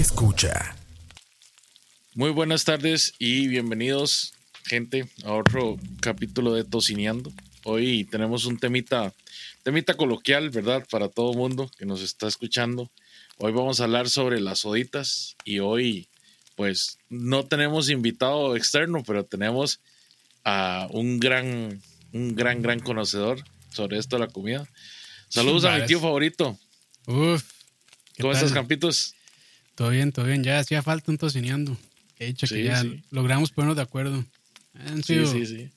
escucha. Muy buenas tardes y bienvenidos, gente, a otro capítulo de Tocineando. Hoy tenemos un temita, temita coloquial, ¿verdad? Para todo mundo que nos está escuchando. Hoy vamos a hablar sobre las oditas y hoy, pues, no tenemos invitado externo, pero tenemos a un gran, un gran, gran conocedor sobre esto de la comida. Saludos a mi tío favorito. Uf. ¿Cómo estás, Campitos? Todo bien, todo bien. Ya hacía falta un tocineando. He dicho que ya logramos ponernos de acuerdo. Han sido, sí, sí, sí.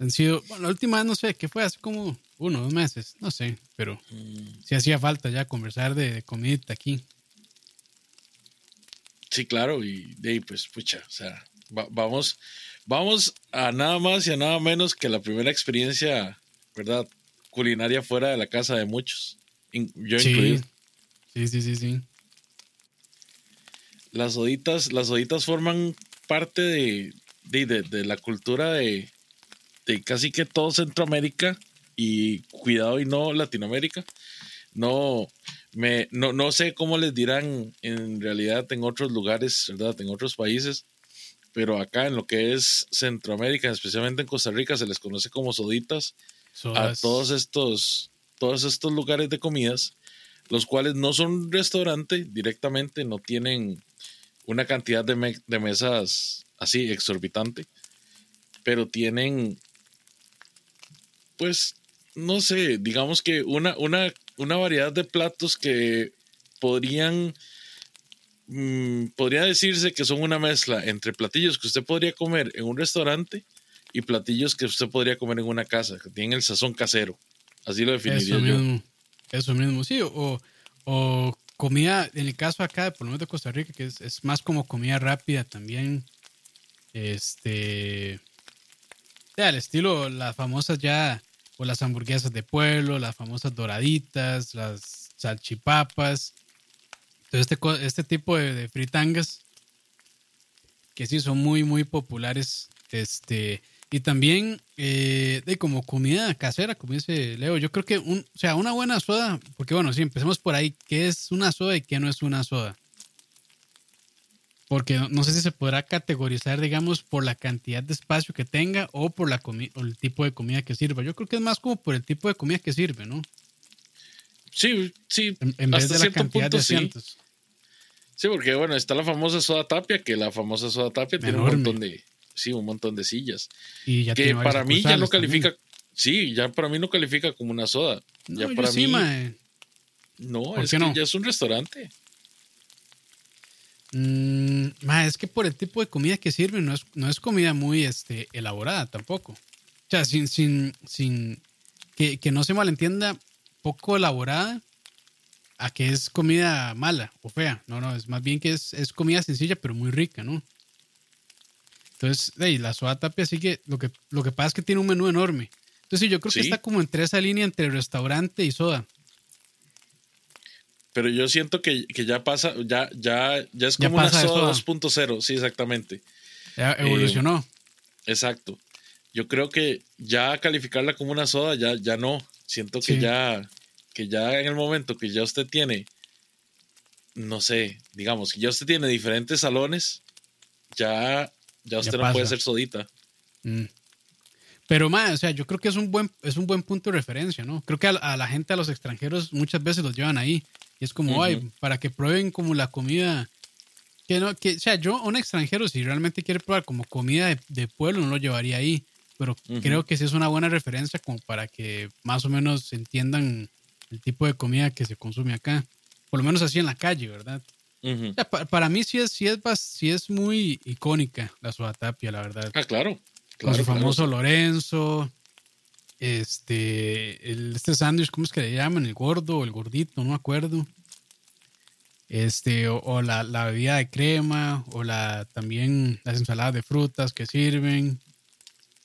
Han sido, bueno, la última vez no sé, ¿qué fue? Hace como uno, dos meses, no sé, pero mm. sí hacía falta ya conversar de, comida aquí. Sí, claro, y de ahí, pues, pucha, o sea, vamos, vamos a nada más y a nada menos que la primera experiencia, ¿verdad? Culinaria fuera de la casa de muchos, yo incluido. Sí, sí, sí, sí. Las oditas, las oditas forman parte de, de la cultura de, de casi que todo Centroamérica y cuidado y no Latinoamérica. No, me, no, no sé cómo les dirán en realidad en otros lugares, ¿verdad? En otros países, pero acá en lo que es Centroamérica, especialmente en Costa Rica, se les conoce como soditas a todos estos, todos estos lugares de comidas, los cuales no son restaurante directamente, no tienen una cantidad de, de mesas así exorbitante, pero tienen pues, no sé, digamos que una, una, una variedad de platos que podrían, mm, podría decirse que son una mezcla entre platillos que usted podría comer en un restaurante y platillos que usted podría comer en una casa, que tienen el sazón casero. Así lo definiría eso yo. Mismo, eso mismo, sí. O, o comida, en el caso acá, por lo menos de Costa Rica, que es, es más como comida rápida también. Este. al estilo, las famosas ya o las hamburguesas de pueblo, las famosas doraditas, las salchipapas. Entonces, este, este tipo de, fritangas que sí son muy, muy populares. Este, y también eh, de como comida casera, como dice Leo, yo creo que un, o sea, una buena soda, porque bueno, sí, empecemos por ahí, ¿qué es una soda y qué no es una soda? porque no sé si se podrá categorizar, digamos, por la cantidad de espacio que tenga o por la o el tipo de comida que sirva. Yo creo que es más como por el tipo de comida que sirve, ¿no? Sí, sí. En, vez de la cantidad de asientos. Sí. porque bueno, está la famosa soda tapia, que la famosa soda tapia tiene un montón de, sí, un montón de sillas. Y ya que para mí ya no califica, sí, ya para mí no califica como una soda. ya para mí. No, es que ya es un restaurante. Mm, es que por el tipo de comida que sirve, no es, no es comida muy este, elaborada tampoco. O sea, sin, sin, sin que, no se malentienda, poco elaborada a que es comida mala o fea. No, no, es más bien que es, comida sencilla, pero muy rica, ¿no? Entonces, la soda tapia sí que lo, que lo que pasa es que tiene un menú enorme. Entonces, yo creo que está como entre esa línea entre restaurante y soda pero yo siento que, ya pasa, ya, ya, ya es como una soda 2.0, sí, exactamente. Ya evolucionó. Eh, exacto. Yo creo que ya calificarla como una soda, ya, ya no. Siento que ya, que ya en el momento que ya usted tiene, no sé, digamos, que ya usted tiene diferentes salones, ya, ya usted no puede ser sodita. Mm. Pero más, o sea, yo creo que es un buen, es un buen punto de referencia, ¿no? Creo que a, a, la gente, a los extranjeros, muchas veces los llevan ahí. Y es como, ay, para que prueben como la comida. Que no, que, o sea, yo, un extranjero, si realmente quiere probar como comida de, pueblo, no lo llevaría ahí. Pero creo que sí es una buena referencia como para que más o menos entiendan el tipo de comida que se consume acá. Por lo menos así en la calle, ¿verdad? Para, mí sí es, sí, es, sí es muy icónica la tapia, la verdad. Ah, claro. Con su famoso Lorenzo, este, el, este sándwich, ¿cómo es que le llaman? El gordo o el gordito, no me acuerdo. Este, o, la, la, bebida de crema, o la también las ensaladas de frutas que sirven.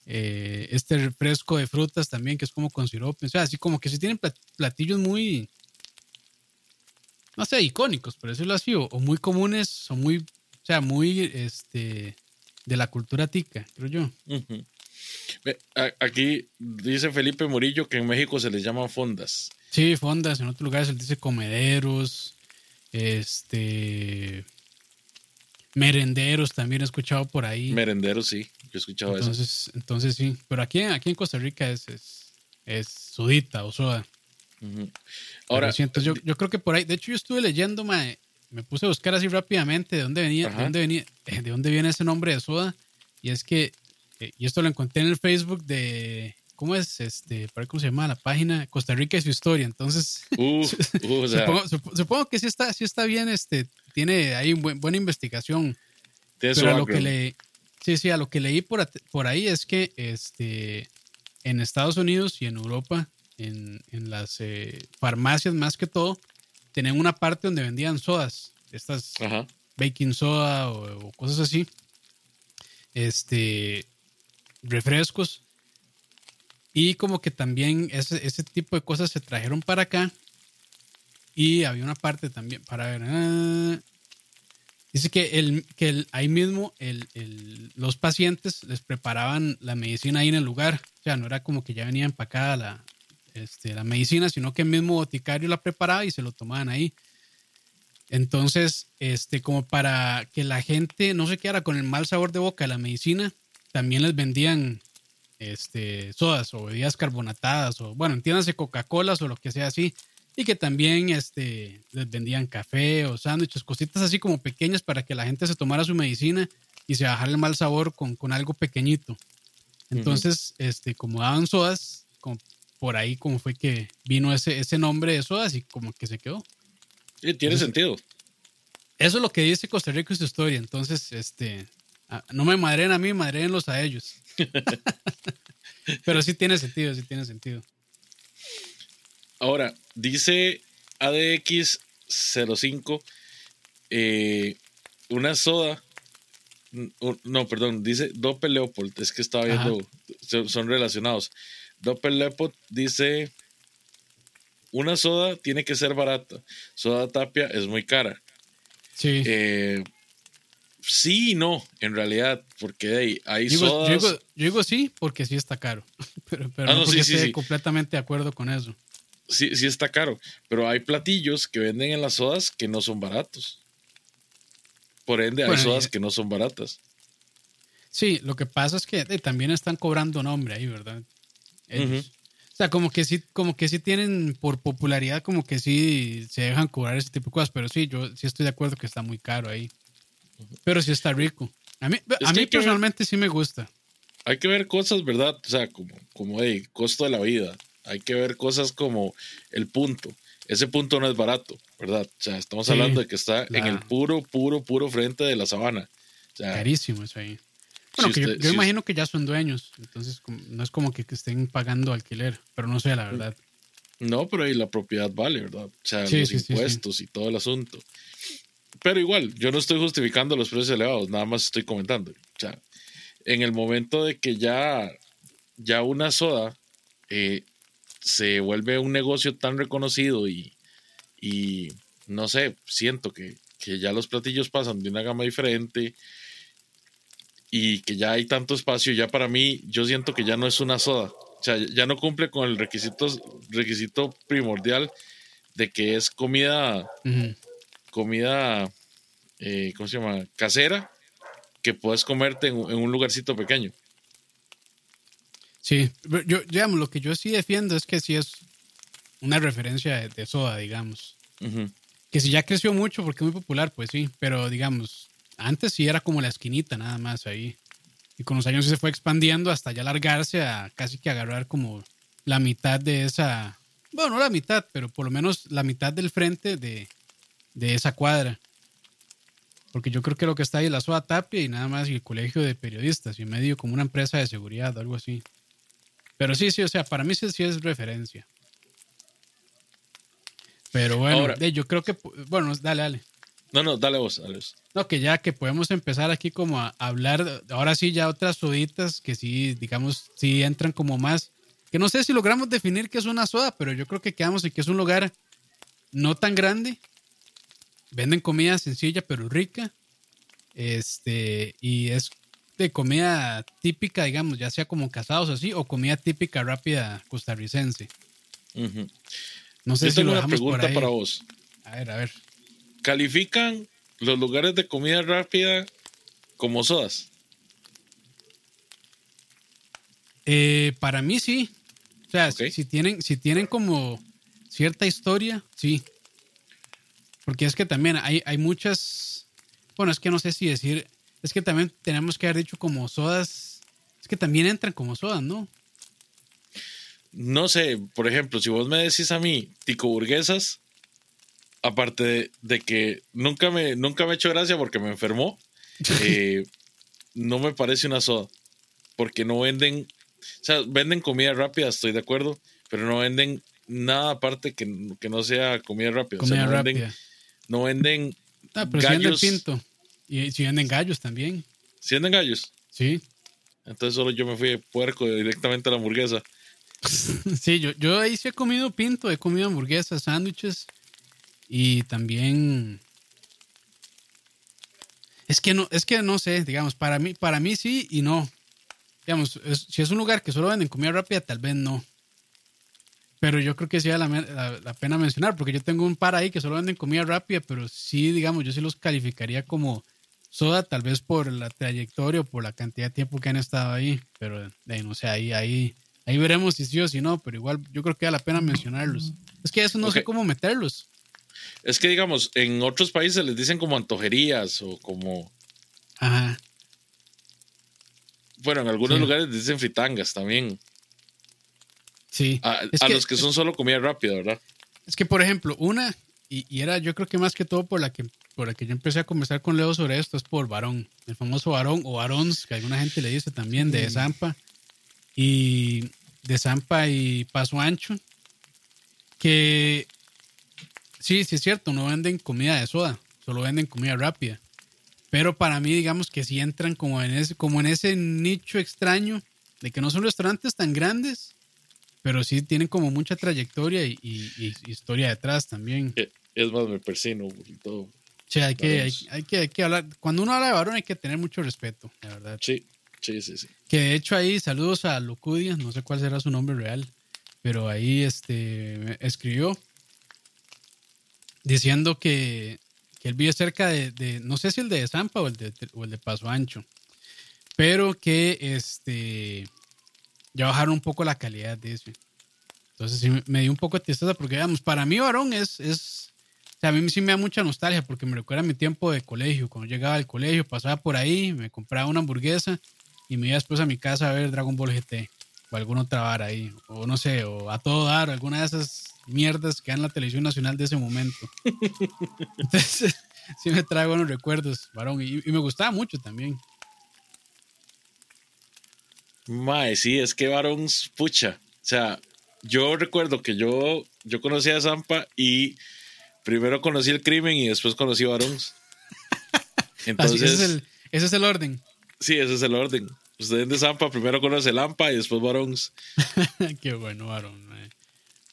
Eh, este refresco de frutas también, que es como con sirope. O sea, así como que si tienen platillos muy, no sé, icónicos, por decirlo así, o, muy comunes, o muy, o sea, muy, este, de la cultura tica, creo yo. Aquí dice Felipe Murillo que en México se les llama fondas. Sí, fondas. En otros lugares se les dice comederos. Este. Merenderos también he escuchado por ahí. Merenderos, sí, yo he escuchado entonces, eso. Entonces sí, pero aquí, aquí en Costa Rica es, es, es sudita o soda. Ahora, siento, yo, yo creo que por ahí, de hecho yo estuve leyendo, me puse a buscar así rápidamente de dónde venía, de dónde venía, eh, de dónde viene ese nombre de soda. Y es que, eh, y esto lo encontré en el Facebook de, ¿cómo es? Este, para cómo se llama la página, Costa Rica y su historia. Entonces, supongo, que sí está, sí está bien, este, tiene ahí buena investigación. Pero a lo que le, sí, sí, a lo que leí por, por ahí es que, este, en Estados Unidos y en Europa en, las eh, farmacias más que todo, tenían una parte donde vendían sodas, estas baking soda o, cosas así, este, refrescos. Y como que también ese, ese tipo de cosas se trajeron para acá. Y había una parte también, para ver, ah, dice que, el, que ahí mismo el, los pacientes les preparaban la medicina ahí en el lugar. O sea, no era como que ya venía empacada la, este, la medicina, sino que el mismo boticario la preparaba y se lo tomaban ahí. Entonces, este, como para que la gente no se quedara con el mal sabor de boca de la medicina, también les vendían este, sodas o bebidas carbonatadas o, bueno, entiéndase Coca-Cola o lo que sea así. Y que también este, les vendían café o sándwiches, cositas así como pequeñas para que la gente se tomara su medicina y se bajara el mal sabor con, con algo pequeñito. Entonces, este, como daban sodas, como por ahí como fue que vino ese, ese nombre de sodas y como que se quedó. Sí, tiene sentido. Eso es lo que dice Costa Rica y su historia. Entonces, este, no me madren a mí, madrenlos a ellos. Pero sí tiene sentido, sí tiene sentido. Ahora, dice ADX05, eh, una soda, no, perdón, dice Doppel Leopold, es que estaba viendo, son relacionados. Doppel Lepot dice: Una soda tiene que ser barata. Soda tapia es muy cara. Sí. Eh, sí y no, en realidad, porque hay sodas. Yo digo, sí, porque sí está caro. Pero, pero ah, no, porque estoy completamente de acuerdo con eso. Sí, sí está caro. Pero hay platillos que venden en las sodas que no son baratos. Por ende, hay sodas que no son baratas. Sí, lo que pasa es que también están cobrando nombre ahí, ¿verdad? O sea, como que sí, como que sí tienen por popularidad, como que sí se dejan cobrar ese tipo de cosas, pero sí, yo sí estoy de acuerdo que está muy caro ahí. Pero sí está rico. A mí, a mí personalmente sí me gusta. Hay que ver cosas, ¿verdad? O sea, como, como de costo de la vida. Hay que ver cosas como el punto. Ese punto no es barato, ¿verdad? O sea, estamos hablando de que está en el puro, puro, puro frente de la sabana. Carísimo eso ahí. Bueno, yo, imagino que ya son dueños, entonces no es como que, estén pagando alquiler, pero no sé la verdad. No, pero ahí la propiedad vale, ¿verdad? O sea, los impuestos y todo el asunto. Pero igual, yo no estoy justificando los precios elevados, nada más estoy comentando. O sea, en el momento de que ya, ya una soda eh, se vuelve un negocio tan reconocido y, y no sé, siento que, que ya los platillos pasan de una gama diferente, y que ya hay tanto espacio, ya para mí, yo siento que ya no es una soda. O sea, ya no cumple con el requisito, requisito primordial de que es comida, comida, eh, ¿cómo se llama? Casera, que puedes comerte en, un lugarcito pequeño. Sí, yo, digamos, lo que yo sí defiendo es que sí es una referencia de, soda, digamos. Que si ya creció mucho porque es muy popular, pues sí, pero digamos, antes sí era como la esquinita nada más ahí. Y con los años se fue expandiendo hasta ya alargarse a casi que agarrar como la mitad de esa, bueno, no la mitad, pero por lo menos la mitad del frente de, esa cuadra. Porque yo creo que lo que está ahí es la SOA Tapia y nada más y el colegio de periodistas y medio como una empresa de seguridad o algo así. Pero sí, sí, o sea, para mí sí, sí es referencia. Pero bueno, yo creo que, bueno, dale, dale. No, no, dale vos, dale No, que ya que podemos empezar aquí como a hablar, ahora sí ya otras soditas que sí, digamos, sí entran como más, que no sé si logramos definir qué es una soda, pero yo creo que quedamos en que es un lugar no tan grande, venden comida sencilla pero rica, este, y es de comida típica, digamos, ya sea como casados así, o comida típica rápida costarricense. No sé si tengo una pregunta para vos. A ver, a ver califican los lugares de comida rápida como sodas. Eh, para mí sí. O sea, si, tienen, si tienen como cierta historia, sí. Porque es que también hay, hay muchas. Bueno, es que no sé si decir. Es que también tenemos que haber dicho como sodas. Es que también entran como sodas, ¿no? No sé, por ejemplo, si vos me decís a mí tico burguesas, aparte de, que nunca me, nunca me ha hecho gracia porque me enfermó, eh, no me parece una soda. Porque no venden o sea, venden comida rápida, estoy de acuerdo, pero no venden nada aparte que, no sea comida rápida. Comida no rápida. Venden, no venden. Ah, pero gallos. Si venden pinto. Y si venden gallos también. ¿Si venden gallos? Sí. Entonces solo yo me fui de puerco directamente a la hamburguesa. sí, yo, yo ahí sí he comido pinto, he comido hamburguesas, sándwiches y también. Es que no, es que no sé, digamos, para mí, para mí sí y no digamos, si es un lugar que solo venden comida rápida, tal vez no. Pero yo creo que sí vale la, pena mencionar, porque yo tengo un par ahí que solo venden comida rápida, pero sí, digamos, yo sí los calificaría como soda, tal vez por la trayectoria o por la cantidad de tiempo que han estado ahí. Pero no sé, ahí, ahí, ahí veremos si sí o si no, pero igual yo creo que vale la pena mencionarlos. Es que eso no sé cómo meterlos. Es que, digamos, en otros países les dicen como antojerías o como. Ajá. Bueno, en algunos lugares dicen fritangas también. Sí. A, los que son solo comida rápida, ¿verdad? Es que, por ejemplo, una, y, era yo creo que más que todo por la que, por la que yo empecé a conversar con Leo sobre esto, es por varón. El famoso varón o varons, que alguna gente le dice también, de Zampa. Y de Zampa y Paso Ancho. Que sí, sí es cierto, no venden comida de soda, solo venden comida rápida. Pero para mí, digamos que sí entran como en ese, como en ese nicho extraño de que no son restaurantes tan grandes, pero sí tienen como mucha trayectoria y, historia detrás también. Eh, es más, me persino y todo. Sí, hay que, hay, que, hay que hablar. Cuando uno habla de varón hay que tener mucho respeto, la verdad. Sí, sí, sí, sí. Que de hecho ahí, saludos a Locudia, no sé cuál será su nombre real, pero ahí este, escribió diciendo que que él vive cerca de, no sé si el de Zampa o el de, o el de Paso Ancho, pero que este, ya bajaron un poco la calidad de ese. Entonces sí me dio un poco de tristeza porque, digamos, para mí varón es, es, o sea, a mí sí me da mucha nostalgia porque me recuerda mi tiempo de colegio. Cuando llegaba al colegio, pasaba por ahí, me compraba una hamburguesa y me iba después a mi casa a ver Dragon Ball GT o alguna otra vara ahí, o no sé, o a todo dar, alguna de esas mierdas que hay en la televisión nacional de ese momento. Entonces, sí me trae buenos recuerdos, varón, y, me gustaba mucho también. Mae, sí, es que varón, pucha. O sea, yo recuerdo que yo, yo conocí a Zampa y primero conocí el crimen y después conocí a varón. Entonces, ese, es el, ese es el orden. Sí, ese es el orden. Usted de Zampa primero conoce Lampa y después Varón. Qué bueno, Varón. Eh,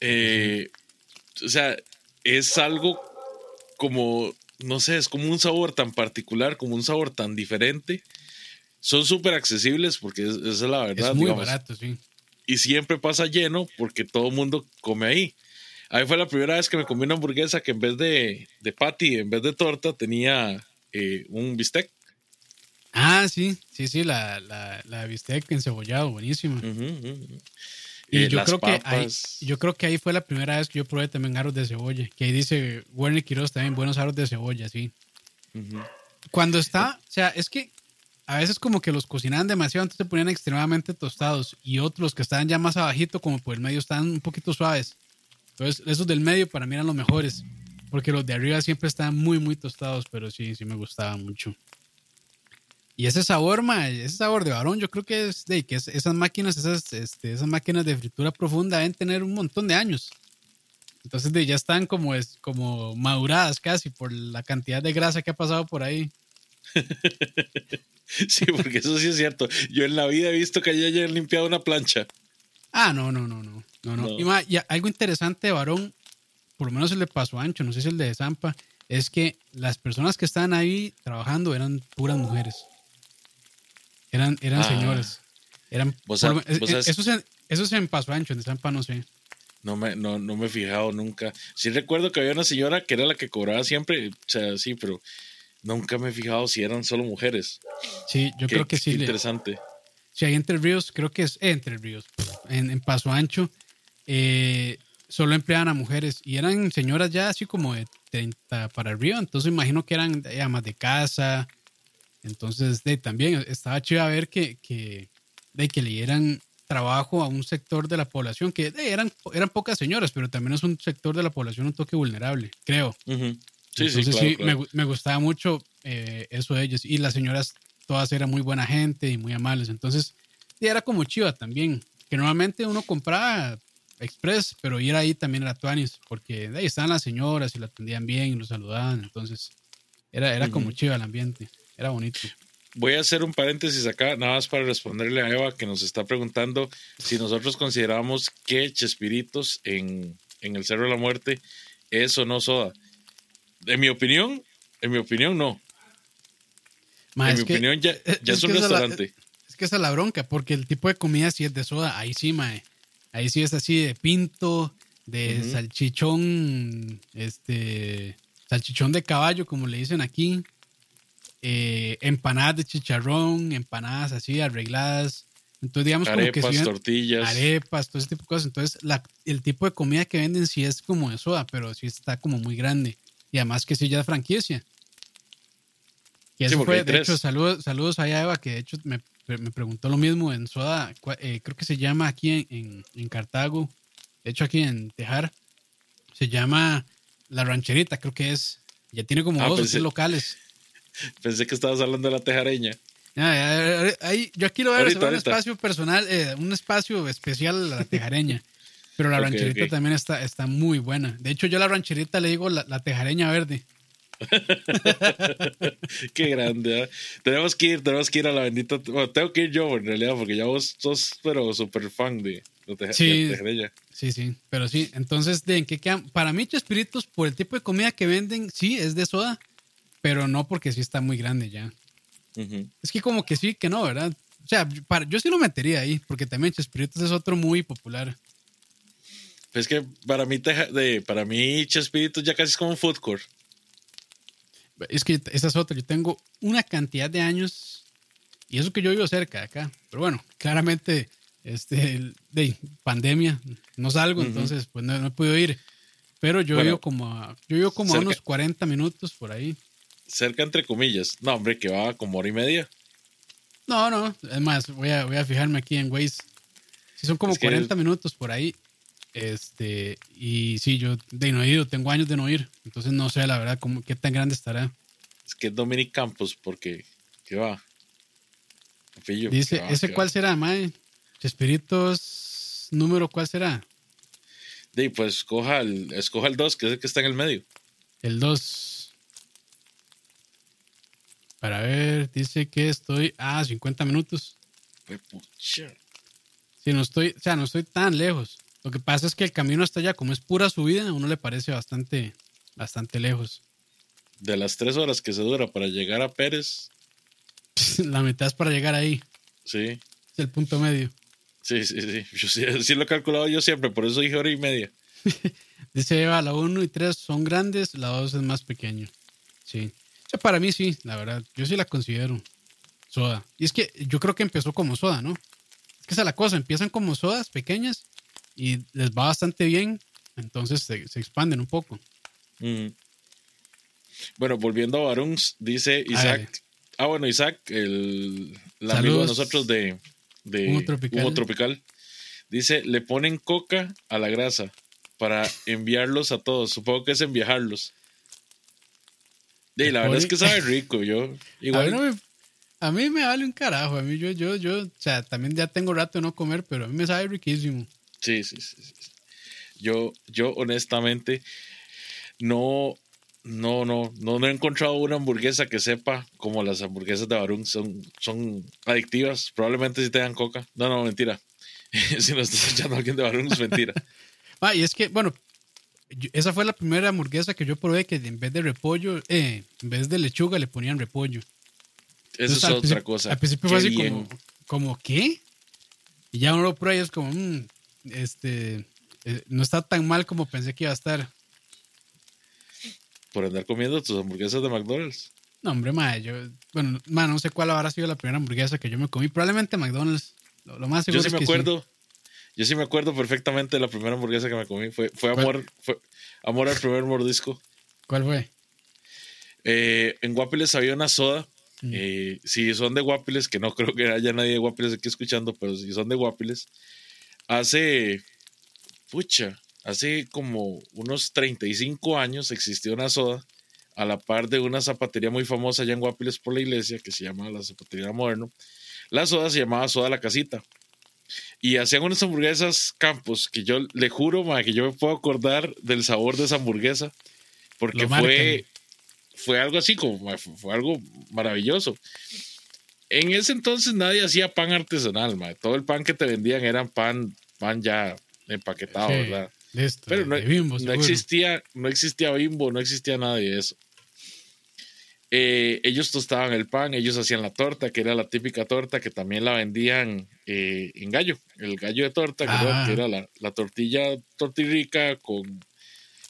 o sea, es algo como, no sé, es como un sabor tan particular, como un sabor tan diferente. Son súper accesibles porque esa es la verdad. Es muy barato, sí. Y siempre pasa lleno porque todo el mundo come ahí. Ahí fue la primera vez que me comí una hamburguesa que en vez de, de patty, en vez de torta, tenía eh, un bistec. Ah, sí, sí, sí, la, la, la bistec encebollado, buenísima. Y yo creo que ahí, yo creo que ahí fue la primera vez que yo probé también aros de cebolla. Que ahí dice Werner Quiroz también buenos aros de cebolla, sí. Cuando está, o sea, es que a veces como que los cocinaban demasiado, entonces se ponían extremadamente tostados. Y otros que estaban ya más abajito, como por el medio, estaban un poquito suaves. Entonces, esos del medio para mí eran los mejores. Porque los de arriba siempre estaban muy, muy tostados, pero sí, sí me gustaba mucho. Y ese sabor, ma, ese sabor de varón, yo creo que es de que esas máquinas, esas, este, esas máquinas de fritura profunda deben tener un montón de años. Entonces de, ya están como, es, como maduradas casi por la cantidad de grasa que ha pasado por ahí. sí, porque eso sí es cierto. Yo en la vida he visto que hayan limpiado una plancha. Ah, no, no, no, no. no, no. Y, ma, y, algo interesante de varón, por lo menos el de Paso Ancho, no sé si el de Zampa, es que las personas que estaban ahí trabajando eran puras mujeres. Eran, eran ah. señores. Eran, eso, es, eso es en Paso Ancho, en Zampa no sé. No me, no, no me he fijado nunca. Sí recuerdo que había una señora que era la que cobraba siempre, o sea, sí, pero nunca me he fijado si eran solo mujeres. Sí, yo creo que sí. Interesante. Sí, hay Entre Ríos, creo que es eh, Entre Ríos, en, en Paso Ancho, eh, solo empleaban a mujeres y eran señoras ya así como de 30 para arriba, entonces imagino que eran amas de casa. Entonces, de, también estaba chido a ver que, que, de, que le dieran trabajo a un sector de la población que eran, eran pocas señoras, pero también es un sector de la población un toque vulnerable, creo. Sí, sí, claro, sí Me, me, gustaba mucho eh, eso de ellos. Y las señoras todas eran muy buena gente y muy amables. Entonces, era como chiva también. Que normalmente uno compraba Express, pero ir ahí también era Tuanis, porque ahí estaban las señoras y la atendían bien y lo saludaban. Entonces, era, era como chiva el ambiente. Era bonito. Voy a hacer un paréntesis acá, nada más para responderle a Eva que nos está preguntando si nosotros consideramos que Chespiritos en, en el Cerro de la Muerte es o no soda. En mi opinión, en mi opinión, no. Ma, en mi que- opinión, ya, es- ya es es un la- restaurante. Es que esa es la bronca, porque el tipo de comida sí es de soda. Ahí sí, mae. Ahí sí es así de pinto, de salchichón, este, salchichón de caballo, como le dicen aquí. Eh, empanadas de chicharrón, empanadas así arregladas. Entonces, digamos como que sí, tortillas. arepas, todo ese tipo de cosas. Entonces, la- el tipo de comida que venden sí es como de soda, pero sí está como muy grande. Y además que sí ya es franquicia. Y Sí, eso porque fue, de tres. hecho, saludos, saludos a Eva, que de hecho me, me preguntó lo mismo en soda, eh, creo que se llama aquí en, en, en Cartago, de hecho aquí en Tejar, se llama La Rancherita, creo que es. Ya tiene como Ah, dos o pensé- tres locales. Pensé que estabas hablando de la tejareña. Ya, ahí- yo aquí lo voy a reservar un espacio personal, eh, un espacio especial a la tejareña. Pero la rancherita también está, está muy buena. De hecho, yo a la rancherita le digo la, la tejareña verde. Qué grande. ¿eh? Tenemos que ir, tenemos que ir a la bendita. Bueno, tengo que ir yo en realidad, porque ya vos sos, pero súper fan de, de, Sí. de tejareña. Sí, sí, pero sí. Entonces, ¿de en qué quedan? Para mí, Chespiritos, por el tipo de comida que venden, sí, es de soda, pero no porque sí está muy grande ya. Es que como que sí, que no, ¿verdad? O sea, para, yo sí lo metería ahí, porque también Chespiritos es otro muy popular. Es que para mí, teja, de, para mí Chespiritos ya casi es como un food court. Es que esa es otra. Yo tengo una cantidad de años y eso que yo vivo cerca de acá. Pero bueno, claramente, este, el- de pandemia, no salgo, entonces pues no, no he podido ir. Pero yo Bueno, vivo como a, yo vivo como a unos 40 minutos por ahí. Cerca entre comillas. No, hombre, que va como hora y media. No, no, es más, voy a, voy a fijarme aquí en Waze. Si son como Es que- 40 minutos por ahí. Este, y sí, yo de no he ido, tengo años de no ir. Entonces no sé la verdad cómo, qué tan grande estará. Es que es Dominic Campos, porque. ¿Qué va? Pillo, Dice, ¿qué va? ¿ese ¿Qué cuál va? será, Mae? Chespiritos, número cuál será? Sí, pues escoja el, escoja el 2, que es el que está en el medio. El 2. Para ver, dice que estoy a 50 minutos. Si no estoy, o sea, no estoy tan lejos. Lo que pasa es que el camino hasta allá, como es pura subida, a uno le parece bastante, bastante lejos. De las tres horas que se dura para llegar a Pérez, La mitad es para llegar ahí. sí, Es el punto medio. sí, sí, sí. Yo sí, sí lo he calculado yo siempre, por eso dije hora y media. Dice Eva, la 1 y 3 son grandes, la 2 es más pequeño. Sí. Para mí sí, la verdad. Yo sí la considero soda. Y es que yo creo que empezó como soda, ¿no? Es que esa es la cosa, empiezan como sodas pequeñas y les va bastante bien, entonces se, se expanden un poco. Mm. Bueno, volviendo a Baruns, dice. Isaac. Ah, bueno, Isaac, el, el amigo de nosotros de, de Humo Tropical. Humo Tropical, dice: le ponen coca a la grasa para enviarlos a todos. Supongo que es enviarlos. Y Le la verdad es que sabe rico. Yo, A mí, igual, no me, a mí me vale un carajo. A mí yo, yo, yo, o sea, también ya tengo rato de no comer, pero a mí me sabe riquísimo. Sí, sí, sí. sí. Yo, yo honestamente no, no, no, no, no he encontrado una hamburguesa que sepa como las hamburguesas de Barún son, son adictivas. Probablemente si tengan coca. No, no, mentira. si nos está escuchando alguien de Barún es mentira. Ah, y es que, bueno, yo- esa fue la primera hamburguesa que yo probé que en vez de repollo, eh, en vez de lechuga le ponían repollo. Eso Entonces, es otra cosa. Al principio Qué fue así bien. como, como, ¿qué? Y ya uno lo prueba y es como, mm, este, eh, no está tan mal como pensé que iba a estar. Por andar comiendo tus hamburguesas de McDonald's. No, hombre, madre, yo, bueno, ma, no sé cuál habrá sido la primera hamburguesa que yo me comí. Probablemente McDonald's. Lo, lo más seguro Yo sí es me que acuerdo. Yo sí me acuerdo perfectamente de la primera hamburguesa que me comí. Fue, fue amor, fue amor al primer mordisco. ¿Cuál fue? Eh, en Guapiles había una soda. Mm. Eh, si son de Guapiles, que no creo que haya nadie de Guapiles aquí escuchando, pero si son de Guapiles, hace, pucha, hace como unos 35 años existió una soda a la par de una zapatería muy famosa allá en Guapiles por la iglesia que se llama la Zapatería Moderno. La soda se llamaba Soda La Casita. Y hacían unas hamburguesas campos que yo le juro, ma, que yo me puedo acordar del sabor de esa hamburguesa. Porque fue, fue algo así como, ma, fue, algo maravilloso. En ese entonces nadie hacía pan artesanal, ma. todo el pan que te vendían eran pan, pan ya empaquetado, Sí, ¿verdad? Listo. Pero no, Bimbo, no existía, no existía bimbo, no existía nada de eso. Eh, ellos tostaban el pan, ellos hacían la torta, que era la típica torta que también la vendían eh, en gallo, el gallo de torta. Ah. que era la, la tortilla tortirrica con,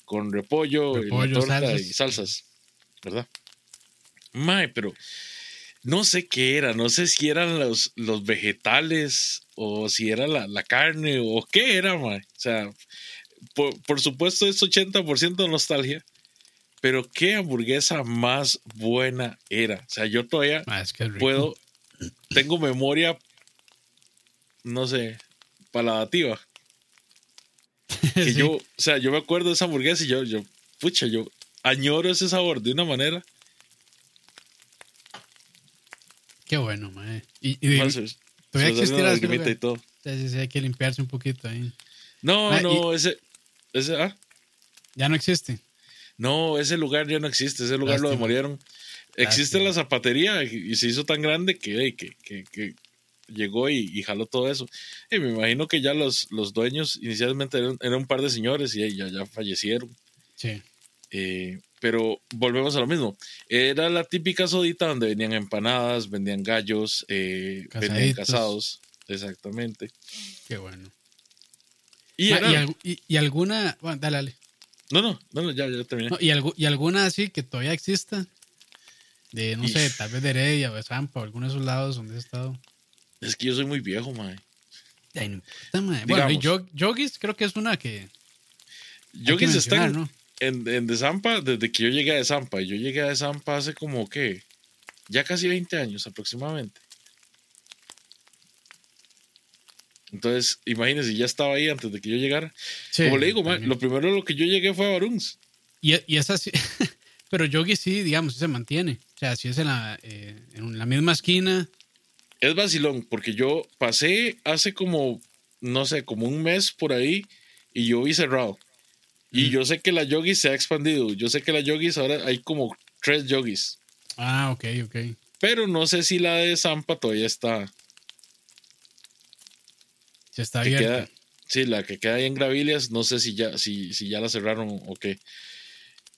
con repollo, Repollo, torta salsas. y salsas, ¿verdad? Mae, pero no sé qué era, no sé si eran los, los vegetales o si era la, la carne o qué era, mae. O sea, por, por supuesto es 80% nostalgia, pero qué hamburguesa más buena era. O sea, yo todavía Ah, es que puedo, tengo memoria, no sé, paladativa. Que Sí. yo, o sea, yo me acuerdo de esa hamburguesa y yo, yo, pucha, yo añoro ese sabor de una manera. Qué bueno, mae. Y, y se- todavía existirá y todo. Sí, sí, sí, hay que limpiarse un poquito ahí. No, no, ese, ese, ah, Ya no existe. No, ese lugar ya no existe, ese lugar lo demolieron. Existe Lástima. la zapatería y, se hizo tan grande que, que, que, que llegó y, y jaló todo eso. Y me imagino que ya los, los dueños inicialmente eran, eran un par de señores y ya, ya fallecieron. Sí. Eh, pero volvemos a lo mismo. Era la típica sodita donde venían empanadas, vendían gallos, eh, vendían casados. Exactamente. Qué bueno. Y, Ma, era- y, algu- y- y alguna. Bueno, dale, dale. No, no, no, no, ya, ya terminé. No, y, algu- y alguna así que todavía exista. De, no sé, tal vez de Heredia o de Zampa o alguno de esos lados donde he estado. Es que yo soy muy viejo, mae. Ay, no importa, mae. Bueno, y. Yog- Yogis creo que es una que. Yogis está en, ¿no? en, en De Zampa desde que yo llegué a De Zampa. Y yo llegué a De Zampa hace como que ya casi 20 años aproximadamente. Entonces, imagínense, ya estaba ahí antes de que yo llegara. Sí, como le digo, lo primero lo que yo llegué fue a Baruns. Y, y es así. Pero Yogi sí, digamos, se mantiene. O sea, si es en la, eh, en la misma esquina. Es vacilón, porque yo pasé hace como, no sé, como un mes por ahí y yo vi cerrado. Y Mm. yo sé que la Yogis se ha expandido. Yo sé que la Yogis ahora hay como tres Yogis. Ah, ok, ok. Pero no sé si la de Zampa todavía está. Está que abierta. queda, sí, la que queda ahí en Gravilias, no sé si ya, si, si ya la cerraron o qué.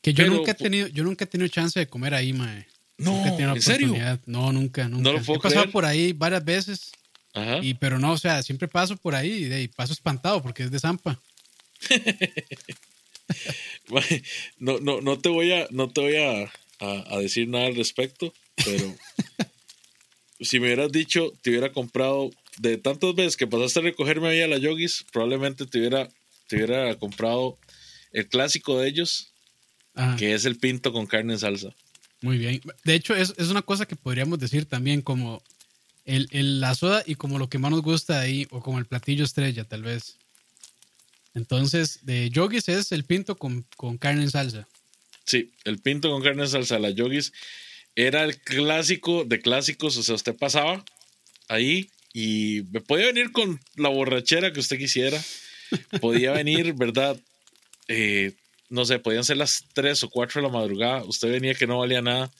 Que yo Pero, nunca he tenido, yo nunca he tenido chance de comer ahí, mae. No, ¿en serio? No, nunca, nunca. lo puedo he pasado creer. por ahí varias veces, Ajá. y, pero no, o sea, siempre paso por ahí y, paso espantado porque es de Zampa. No, no, no te voy a, no te voy a, a- a decir nada al respecto, pero si me hubieras dicho, te hubiera comprado de tantas veces que pasaste a recogerme ahí a la Yogis, probablemente te hubiera, te hubiera comprado el clásico de ellos, Ajá, que es el pinto con carne en salsa. muy bien. De hecho, es, es una cosa que podríamos decir también como el, el- la soda y como lo que más nos gusta ahí, o como el platillo estrella, tal vez. Entonces, de Yogis es el pinto con, con carne en salsa. Sí, el pinto con carne en salsa, la Yogis, era el clásico de clásicos. O sea, usted pasaba ahí y me podía venir con la borrachera que usted quisiera. Podía venir, ¿verdad? Eh, no sé, podían ser las 3 o 4 de la madrugada. Usted venía que no valía nada.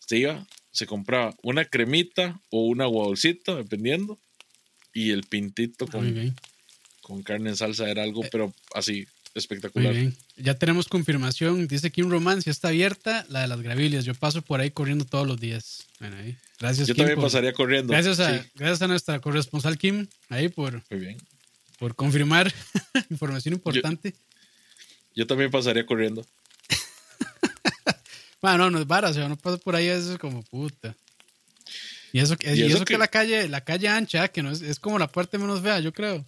Usted iba, se compraba una cremita o una guabolcita, dependiendo. Y el pintito Ah, con, con carne en salsa era algo, pero así, Muy espectacular. bien. Ya tenemos confirmación. Dice Kim Román, si está abierta, la de las gravilias. Yo paso por ahí corriendo todos los días. Bueno, ahí. Gracias, Yo Kim. también por- pasaría corriendo. gracias, a, Sí, gracias a nuestra corresponsal Kim, ahí por, muy bien. por confirmar información importante. Yo también pasaría corriendo. Bueno, no es vara, o sea, uno pasa por ahí, eso es como puta. Y eso, y eso, que, la calle, la calle ancha, que no es, es como la parte menos fea, yo creo.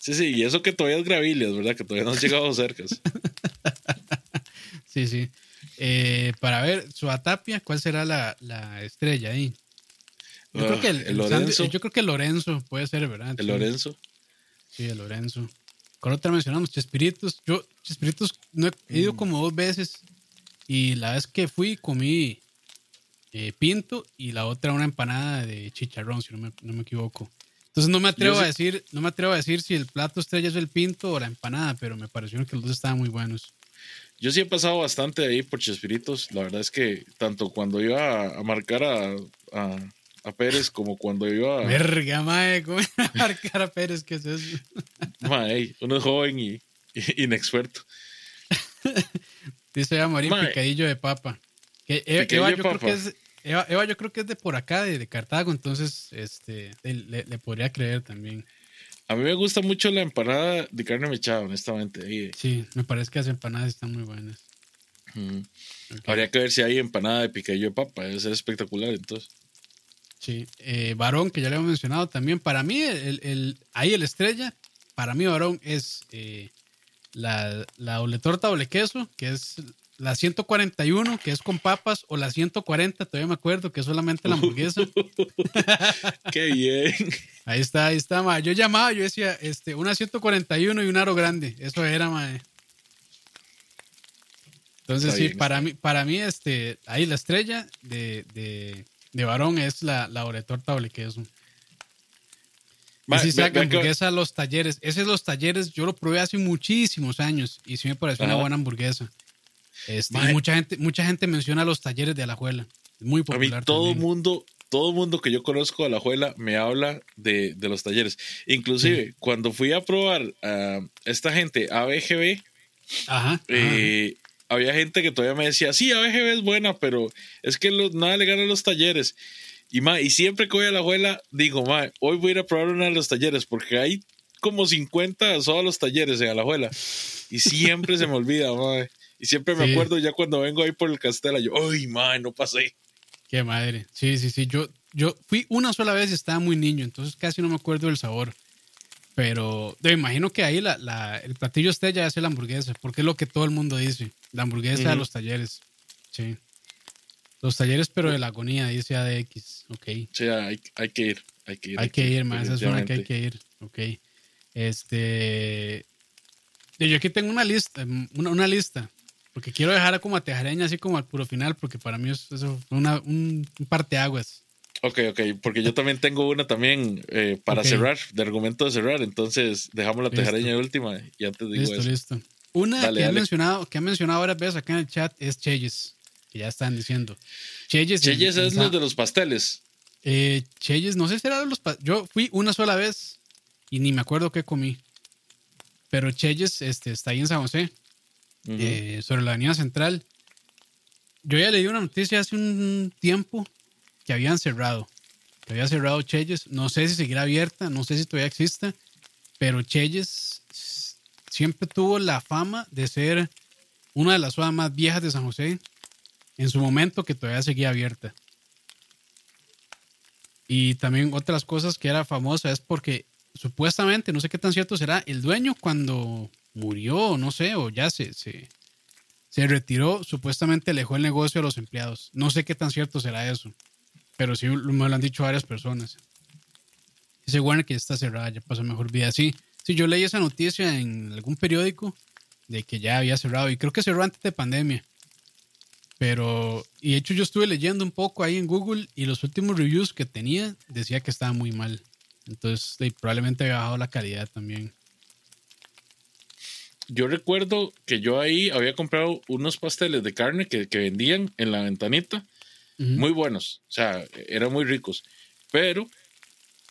Sí, sí, y eso que todavía es Gravilias, ¿verdad? Que todavía no han llegado cerca. sí, sí. Eh, para ver, su Atapia, ¿cuál será la, la estrella ahí? Yo, creo que el, Lorenzo. yo creo que Lorenzo puede ser, ¿verdad? El Lorenzo. Sí, el Lorenzo. Con otra mencionamos Chespiritos. Yo, Chespiritos, no he, ido mm. como dos veces. Y la vez que fui, comí eh, pinto y la otra una empanada de chicharrón, si no me, no me equivoco. Entonces no me atrevo a decir, no me atrevo a decir si el plato estrella es el pinto o la empanada, pero me pareció que los dos estaban muy buenos. Yo sí he pasado bastante ahí por Chespiritos. La verdad es que tanto cuando iba a, marcar a, a, Pérez como cuando iba a. Verga, mae, ¿cómo a marcar a Pérez? ¿Qué es eso? Mae, uno es joven y, inexperto. Dice a morir picadillo de papa. Que Eva, yo creo que es, Eva, yo creo que es de por acá, de, Cartago, entonces este, le, podría creer también. A mí me gusta mucho la empanada de carne mechada, honestamente. Sí, me parece que las empanadas están muy buenas. Habría que ver si hay empanada de picadillo de papa, debe ser espectacular entonces. Sí, eh, varón, que ya le hemos mencionado también. Para mí, el, el, ahí el estrella, para mí varón es eh, la, la doble torta doble queso, que es la 141, que es con papas, o la 140, todavía me acuerdo, que es solamente la hamburguesa. Qué bien. Ahí está, ahí está, ma. Yo llamaba, yo decía, este, una 141 y un aro grande. Eso era, ma. Entonces, sí, para mí, para mí, este, ahí la estrella de, de, de varón es la, la oretorta queso. Si saca hamburguesa a los talleres. Ese es los talleres, yo lo probé hace muchísimos años y sí me pareció una buena hamburguesa. Este, mucha gente, mucha gente menciona los talleres de Alajuela. Muy popular. A mí todo mundo, todo mundo que yo conozco de Alajuela me habla de, los talleres. Inclusive, cuando fui a probar a esta gente, ABGB, eh, había gente que todavía me decía, sí, ABGB es buena, pero es que nada le gana a los talleres. Y, y siempre que voy a la abuela, digo, ma, hoy voy a ir a probar una de los talleres, porque hay como 50 solo los talleres en Alajuela. Y siempre se me olvida, ma. Y siempre me acuerdo ya cuando vengo ahí por el castelo, yo, ¡ay, man, no pasé! Qué madre. Sí, sí, sí. Yo, yo fui una sola vez y estaba muy niño, entonces casi no me acuerdo del sabor. Pero me imagino que ahí la, la, el platillo estrella es la hamburguesa, porque es lo que todo el mundo dice. La hamburguesa de los talleres. Sí. Los talleres, pero de la agonía, dice ADX. Ok. Sí, hay, hay que ir. Hay que ir. Hay que ir, más. Esa es una que hay que ir. Ok. Este. Yo aquí tengo una lista. Una, una lista porque quiero dejar como a Tejareña así como al puro final, porque para mí eso, fue una, un, un parteaguas. Ok, ok, porque yo también tengo una también eh, para cerrar, de argumento de cerrar, entonces dejamos la tejareña de última y antes digo listo, Listo, Una que, Han mencionado, que han mencionado varias veces acá en el chat es Cheyes, que ya están diciendo. Cheyes, Cheyes es los de los pasteles. Eh, Cheyes, no sé si era de los pasteles. Yo fui una sola vez y ni me acuerdo qué comí. Pero Cheyes este, está ahí en San José. Eh, sobre la avenida central. Yo ya leí una noticia hace un tiempo que habían cerrado, que había cerrado Cheyes. No sé si seguirá abierta, no sé si todavía existe, pero Cheyes siempre tuvo la fama de ser una de las zonas más viejas de San José en su momento que todavía seguía abierta. Y también otras cosas que era famosa es porque supuestamente, no sé qué tan cierto será, el dueño cuando murió, no sé, o ya se, se, se retiró, supuestamente dejó el negocio a los empleados. No sé qué tan cierto será eso, pero sí me lo han dicho varias personas. Dice bueno que ya está cerrada, ya pasó mejor vida. Sí, sí, yo leí esa noticia en algún periódico de que ya había cerrado y creo que cerró antes de pandemia. Pero, y de hecho yo estuve leyendo un poco ahí en Google y los últimos reviews que tenía decía que estaba muy mal. Entonces, probablemente había bajado la calidad también yo recuerdo que yo ahí había comprado unos pasteles de carne que, vendían en la ventanita, muy buenos, o sea, eran muy ricos, pero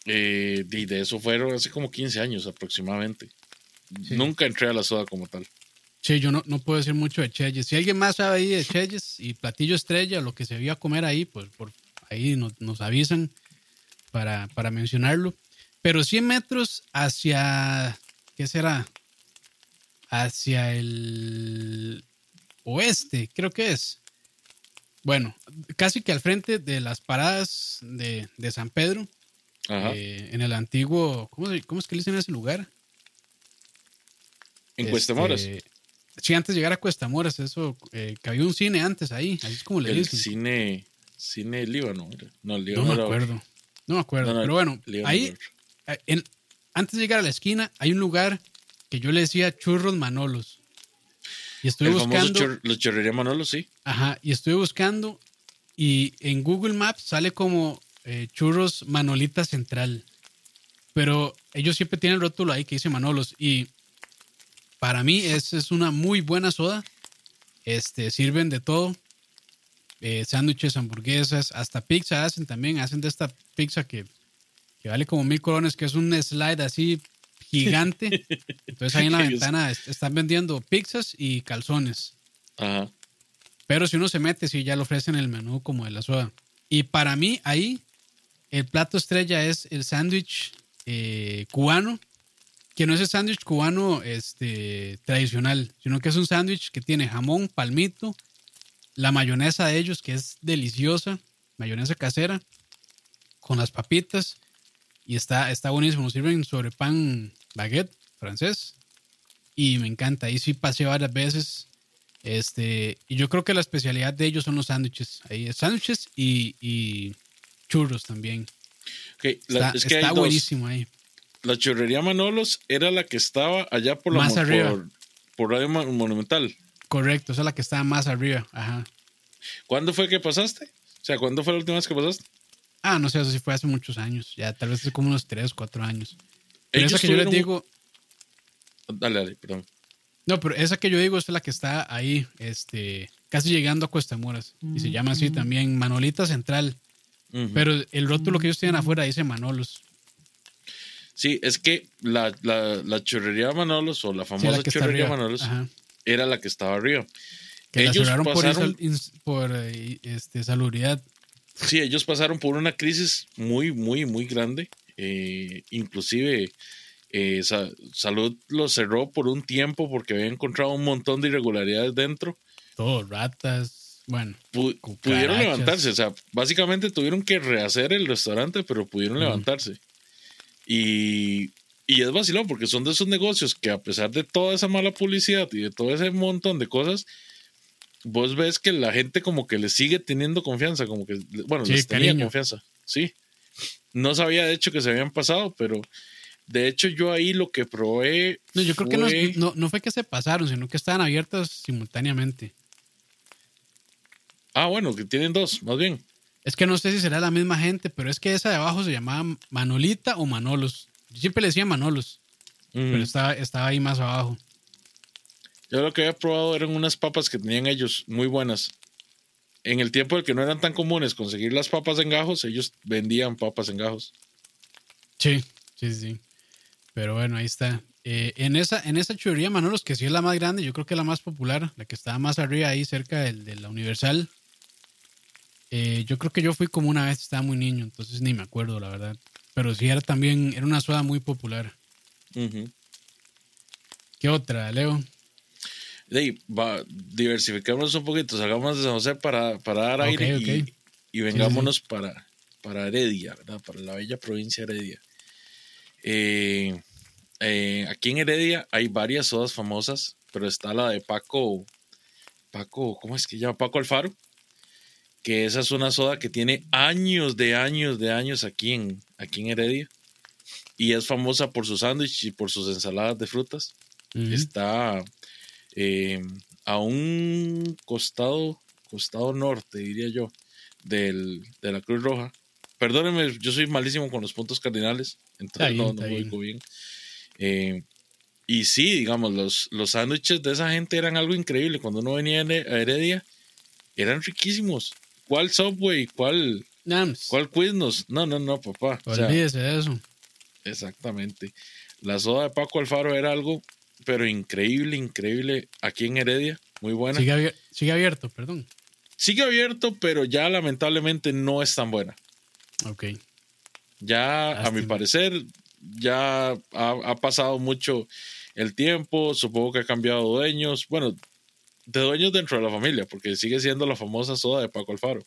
eh, de, eso fueron hace como 15 años aproximadamente. Nunca entré a la soda como tal. Sí, yo no, no puedo decir mucho de Cheyes. Si alguien más sabe ahí de Cheyes y platillo estrella, lo que se vio a comer ahí, pues por ahí nos, nos avisan para, para mencionarlo. Pero 100 metros hacia, ¿qué será? Hacia el oeste, creo que es. Bueno, casi que al frente de las paradas de, de San Pedro, eh, en el antiguo, ¿cómo, ¿cómo, es que le dicen ese lugar? En. Este, sí, antes de llegar a Cuesta Moras, eso, eh, que había un cine antes ahí, así es como le el dicen. cine, cine Líbano. No, no me acuerdo. No me acuerdo, pero bueno, ahí, eh, en, antes de llegar a la esquina, hay un lugar que yo le decía Churros Manolos. Y estuve buscando. los chorrería Manolos, sí. Ajá, y estuve buscando y en Google Maps sale como eh, Churros Manolita Central. Pero ellos siempre tienen el rótulo ahí que dice Manolos. Y para mí es, es una muy buena soda. Este, sirven de todo. Eh, sándwiches, hamburguesas, hasta pizza hacen también. Hacen de esta pizza que, que vale como mil colones, que es un slide así gigante. Entonces ahí en la ventana están vendiendo pizzas y calzones. Ajá. Pero si uno se mete, sí, ya lo ofrecen el menú como de la soda. Y para mí ahí el plato estrella es el sándwich eh, cubano, que no es el sándwich cubano este, tradicional, sino que es un sándwich que tiene jamón, palmito, la mayonesa de ellos, que es deliciosa, mayonesa casera, con las papitas, y está, está buenísimo. Nos sirven sobre pan baguette francés, y me encanta. Ahí sí pasé varias veces. Este, y yo creo que la especialidad de ellos son los sándwiches. Ahí sándwiches y, y churros también. está, es que buenísimo ahí. La churrería Manolos era la que estaba allá por la más arriba. Por, Radio Monumental. Correcto, esa es la que estaba más arriba. Ajá. ¿Cuándo fue que pasaste? O sea, ¿cuándo fue la última vez que pasaste? Ah, no sé, eso sí fue hace muchos años. Ya, tal vez hace como unos 3, 4 años. Pero esa que yo les digo. Dale, dale, perdón. No, pero esa que yo digo es la que está ahí, este, casi llegando a Cuesta Y se llama así mm. también Manolita Central. Pero el rótulo que ellos tienen afuera dice Manolos. Sí, es que la, la, churrería Manolos o la famosa churrería Manolos era la que estaba arriba. Que ellos la pasaron por, eh, este, salubridad. Sí, ellos pasaron por una crisis muy, muy, muy grande. Eh, inclusive eh, Salud lo cerró por un tiempo porque había encontrado un montón de irregularidades dentro. Todo, ratas, bueno, pudieron levantarse, o sea, básicamente tuvieron que rehacer el restaurante, pero pudieron levantarse. Y, y es vacilón, porque son de esos negocios que a pesar de toda esa mala publicidad y de todo ese montón de cosas, vos ves que la gente como que le sigue teniendo confianza, como que, bueno, les tenía confianza, sí. No sabía de hecho que se habían pasado, pero de hecho yo ahí lo que probé... No, yo creo que no, no fue que se pasaron, sino que estaban abiertas simultáneamente. Ah, bueno, que tienen dos, más bien. Es que no sé si será la misma gente, pero es que esa de abajo se llamaba Manolita o Manolos. Yo siempre le decía Manolos, pero estaba, estaba ahí más abajo. Yo lo que había probado eran unas papas que tenían ellos muy buenas. En el tiempo en que no eran tan comunes conseguir las papas en gajos, ellos vendían papas en gajos. Sí, sí, sí. Pero bueno, ahí está. Eh, en, esa, en esa Manolos, que sí es la más grande, yo creo que es la más popular, la que estaba más arriba ahí cerca del, de la Universal, eh, yo creo que yo fui como una vez, estaba muy niño, entonces ni me acuerdo, la verdad. Pero sí era también, era una soda muy popular. ¿Qué otra, Leo? Hey, va, diversificamos un poquito, salgamos de San José para, para dar aire Y, y, vengámonos Para, para Heredia, ¿verdad? Para la bella provincia de Heredia. Eh, eh, aquí en Heredia hay varias sodas famosas, pero está la de Paco, Paco, ¿cómo es que llama? Paco Alfaro que esa es una soda que tiene años de años de años aquí en, aquí en Heredia y es famosa por sus sándwiches y por sus ensaladas de frutas. Está eh, a un costado, costado norte, diría yo, del, de la Cruz Roja. Perdónenme, yo soy malísimo con los puntos cardinales, entonces no, no oigo bien. Eh, y sí, digamos, los, los sándwiches de esa gente eran algo increíble. Cuando uno venía a Heredia, eran riquísimos. ¿Cuál Subway? ¿Cuál? Nams. ¿Cuál Quiznos? No, no, no, papá. Olvídese de eso. Exactamente. La soda de Paco Alfaro era algo, pero increíble, increíble aquí en Heredia. Muy buena. Sigue, abierto, perdón. Sigue abierto, pero ya lamentablemente no es tan buena. Ok. Ya, a mi parecer, ya ha, ha, pasado mucho el tiempo. Supongo que ha cambiado dueños. Bueno, de dueños dentro de la familia, porque sigue siendo la famosa soda de Paco Alfaro.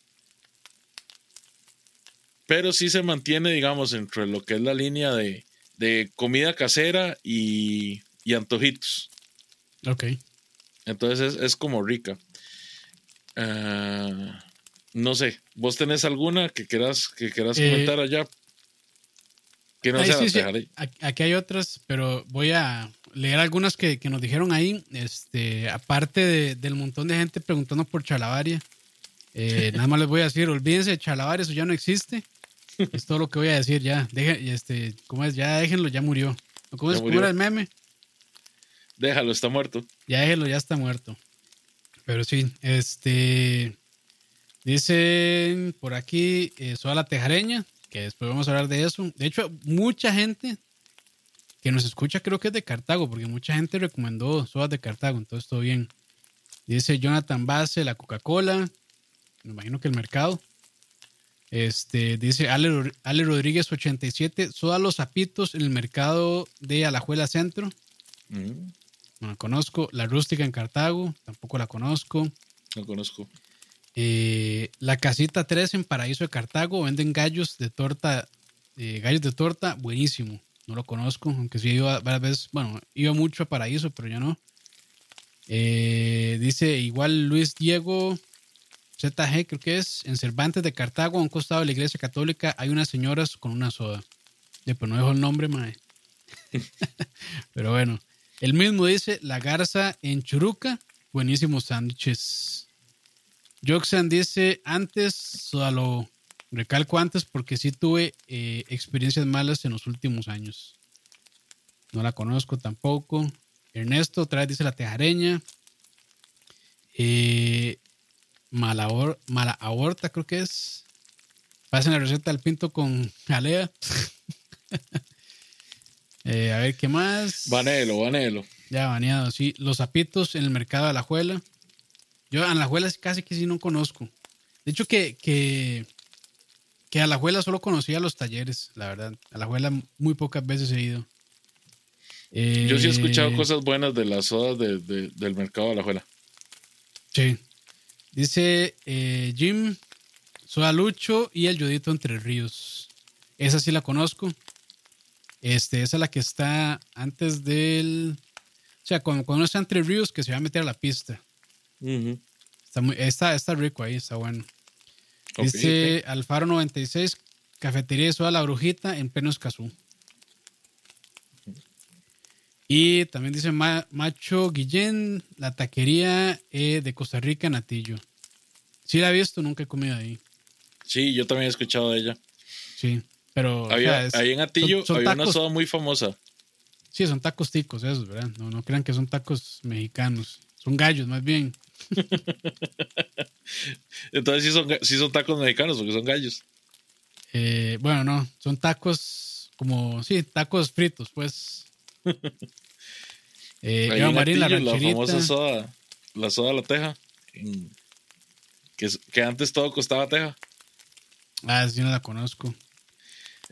Pero sí se mantiene, digamos, entre lo que es la línea de, de comida casera y, y, antojitos. Ok. Entonces es, es como rica. Uh, no sé, ¿vos tenés alguna que quieras, que quieras eh, comentar allá? Que no sea sí, sí. Aquí hay otras, pero voy a leer algunas que, que nos dijeron ahí. Este, aparte de, del montón de gente preguntando por Chalabaria. Eh, nada más les voy a decir, olvídense de Chalabaria, eso ya no existe. Es todo lo que voy a decir ya. Deje, este, ¿cómo es? Ya déjenlo, ya murió. ¿Cómo, es, ¿Cómo era el meme? Déjalo, está muerto. Ya déjelo, ya está muerto. Pero sí, este. Dicen por aquí, eh, Soa la Tejareña, que después vamos a hablar de eso. De hecho, mucha gente que nos escucha creo que es de Cartago, porque mucha gente recomendó sodas de Cartago, entonces todo bien. Dice Jonathan Base, la Coca-Cola, me imagino que el mercado. Este, dice Ale, Ale Rodríguez 87, soda los zapitos en el mercado de Alajuela Centro. Mm. No la conozco. La rústica en Cartago, tampoco la conozco. No conozco. Eh, la casita 3 en Paraíso de Cartago venden gallos de torta, eh, gallos de torta, buenísimo. No lo conozco, aunque sí iba varias veces, bueno, iba mucho a Paraíso, pero ya no. Eh, dice igual Luis Diego ZG, creo que es, en Cervantes de Cartago, a un costado de la iglesia católica, hay unas señoras con una soda. pero pues no dejo el nombre, mae. pero bueno, el mismo dice La Garza en Churuca. Buenísimos sándwiches. Joxan dice antes, solo recalco antes porque sí tuve eh, experiencias malas en los últimos años. No la conozco tampoco. Ernesto otra vez dice la tejareña. Eh, mala, aborta creo que es. Pasen la receta al pinto con jalea. Eh, a ver, ¿qué más? Vanelo, vanelo. Ya, baneado, sí. Los zapitos en el mercado de Alajuela. Yo a Alajuela casi que sí no conozco. De hecho, que, que, que a Alajuela solo conocía los talleres, la verdad. A Alajuela muy pocas veces he ido. Yo sí he escuchado eh, cosas buenas de las sodas del mercado de Alajuela. Sí. Dice eh, Jim, Soda Lucho y el Yodito Entre Ríos. Esa sí la conozco. Este, esa es la que está antes del. O sea, cuando, cuando uno está entre ríos, que se va a meter a la pista. está, muy, está, está, rico ahí, está bueno. Dice Alfaro 96, cafetería de soda La Brujita en Penos Cazú. Y también dice Macho Guillén, la taquería eh, de Costa Rica, Natillo. Sí la he visto, nunca he comido ahí. Sí, yo también he escuchado de ella. Sí. Pero. ahí en Atillo había una soda muy famosa. Sí, son tacos ticos esos, ¿verdad? No, no crean que son tacos mexicanos. Son gallos, más bien. Entonces sí son, sí son tacos mexicanos porque son gallos. Eh, bueno, no, son tacos como, sí, tacos fritos, pues. eh, Ahí en Marín, Atillo, la, la, famosa soda, la soda la teja, que, que antes todo costaba teja. Ah, sí, no la conozco.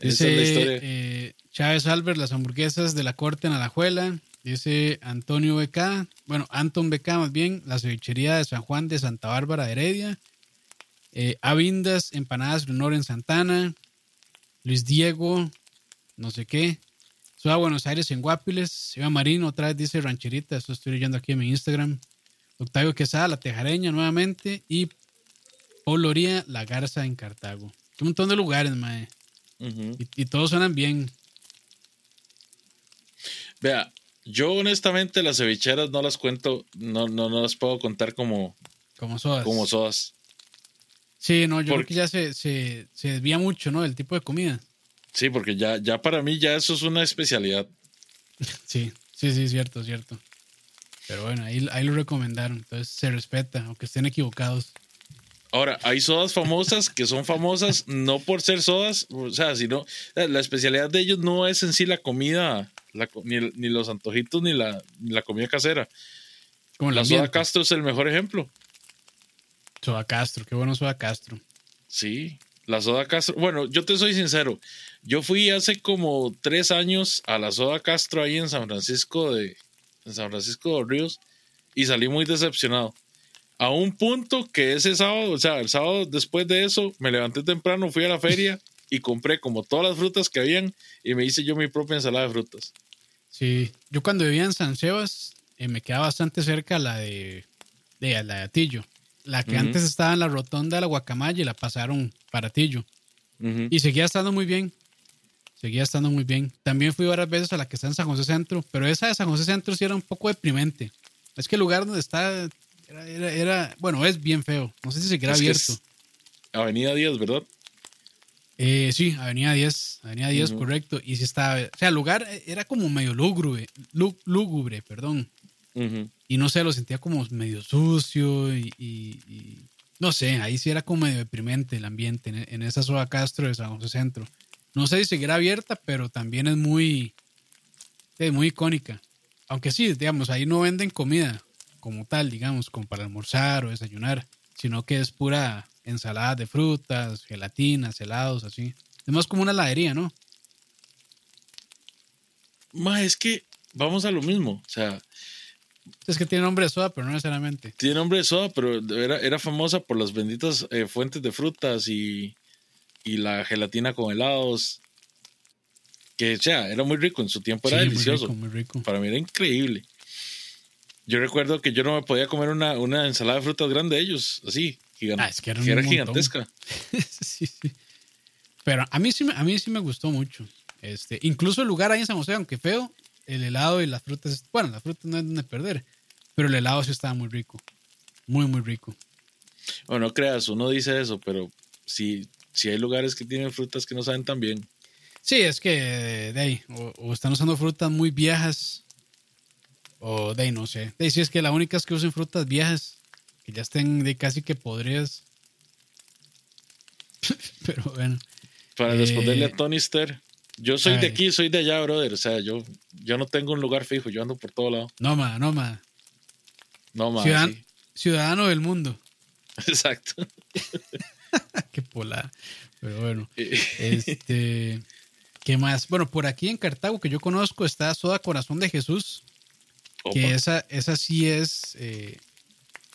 Dice eh, Chávez Albert, las hamburguesas de la corte en Alajuela. Dice Antonio BK, bueno, Anton BK más bien, la cevichería de San Juan de Santa Bárbara de Heredia. Eh, Avindas, empanadas de honor en Santana. Luis Diego, no sé qué. Soy a Buenos Aires en Guapiles. Ciudad Marino, otra vez dice Rancherita, esto estoy leyendo aquí en mi Instagram. Octavio Quesada, la Tejareña nuevamente. Y Poloría, la Garza en Cartago. Un montón de lugares, mae y, todos suenan bien. Vea, yo honestamente las cevicheras no las cuento, no, no, no las puedo contar como, como sodas. Como sodas. Sí, no, yo creo que ya se, se, desvía mucho, ¿no? El tipo de comida. Sí, porque ya, ya para mí ya eso es una especialidad. sí, sí, sí, cierto, cierto. Pero bueno, ahí, ahí lo recomendaron, entonces se respeta, aunque estén equivocados. Ahora, hay sodas famosas que son famosas no por ser sodas, o sea, sino la especialidad de ellos no es en sí la comida, ni, los antojitos, ni la, comida casera. Como la soda Castro es el mejor ejemplo. Soda Castro, qué bueno soda Castro. Sí, la soda Castro. Bueno, yo te soy sincero. Yo fui hace como tres años a la soda Castro ahí en San Francisco de, en San Francisco de Ríos y salí muy decepcionado. A un punto que ese sábado, o sea, el sábado después de eso, me levanté temprano, fui a la feria y compré como todas las frutas que habían y me hice yo mi propia ensalada de frutas. Sí, yo cuando vivía en San Sebas eh, me quedaba bastante cerca la de, de la de Atillo. La que antes estaba en la rotonda de la Guacamaya y la pasaron para Atillo. Y seguía estando muy bien. Seguía estando muy bien. También fui varias veces a la que está en San José Centro, pero esa de San José Centro sí era un poco deprimente. Es que el lugar donde está era, bueno, es bien feo. No sé si se queda abierto. Avenida 10, ¿verdad? Eh, sí, Avenida 10, Avenida 10, correcto. Y si estaba, o sea, el lugar era como medio lúgubre, lúgubre, perdón. Y no sé, lo sentía como medio sucio y, no sé, ahí sí era como medio deprimente el ambiente en, esa zona Castro de San José Centro. No sé si seguirá abierta, pero también es muy, muy icónica. Aunque sí, digamos, ahí no venden comida como tal, digamos, como para almorzar o desayunar, sino que es pura ensalada de frutas, gelatinas, helados, así. Es más como una heladería, ¿no? Ma, es que vamos a lo mismo. O sea. Es que tiene nombre de soda, pero no necesariamente. Tiene nombre de soda, pero era, era famosa por las benditas eh, fuentes de frutas y, y, la gelatina con helados. Que, o sea, era muy rico. En su tiempo era delicioso. Muy rico, muy rico. Para mí era increíble. Yo recuerdo que yo no me podía comer una, una ensalada de frutas grande de ellos, así. Ah, es que era, gigantesca. sí, sí. Pero a mí sí, a mí sí me gustó mucho. Este, incluso el lugar ahí en San José, aunque feo, el helado y las frutas, bueno, las frutas no es de perder, pero el helado sí estaba muy rico. Muy, muy rico. Bueno, no creas, uno dice eso, pero si, si hay lugares que tienen frutas que no saben tan bien. Sí, es que de ahí, o están usando frutas muy viejas o de ahí no sé. De ahí si es que la única es que usen frutas viejas, que ya estén de casi que podrías. Pero bueno. Para responderle a eh, Tony Ster, yo soy de aquí, soy de allá, brother. O sea, yo, yo no tengo un lugar fijo, yo ando por todo lado. No, ma, no, ma. No, ma. Ciudadano del mundo. Exacto. Qué polar. Pero bueno. este. ¿Qué más? Bueno, por aquí en Cartago que yo conozco está Soda Corazón de Jesús. Que esa, esa sí es, eh,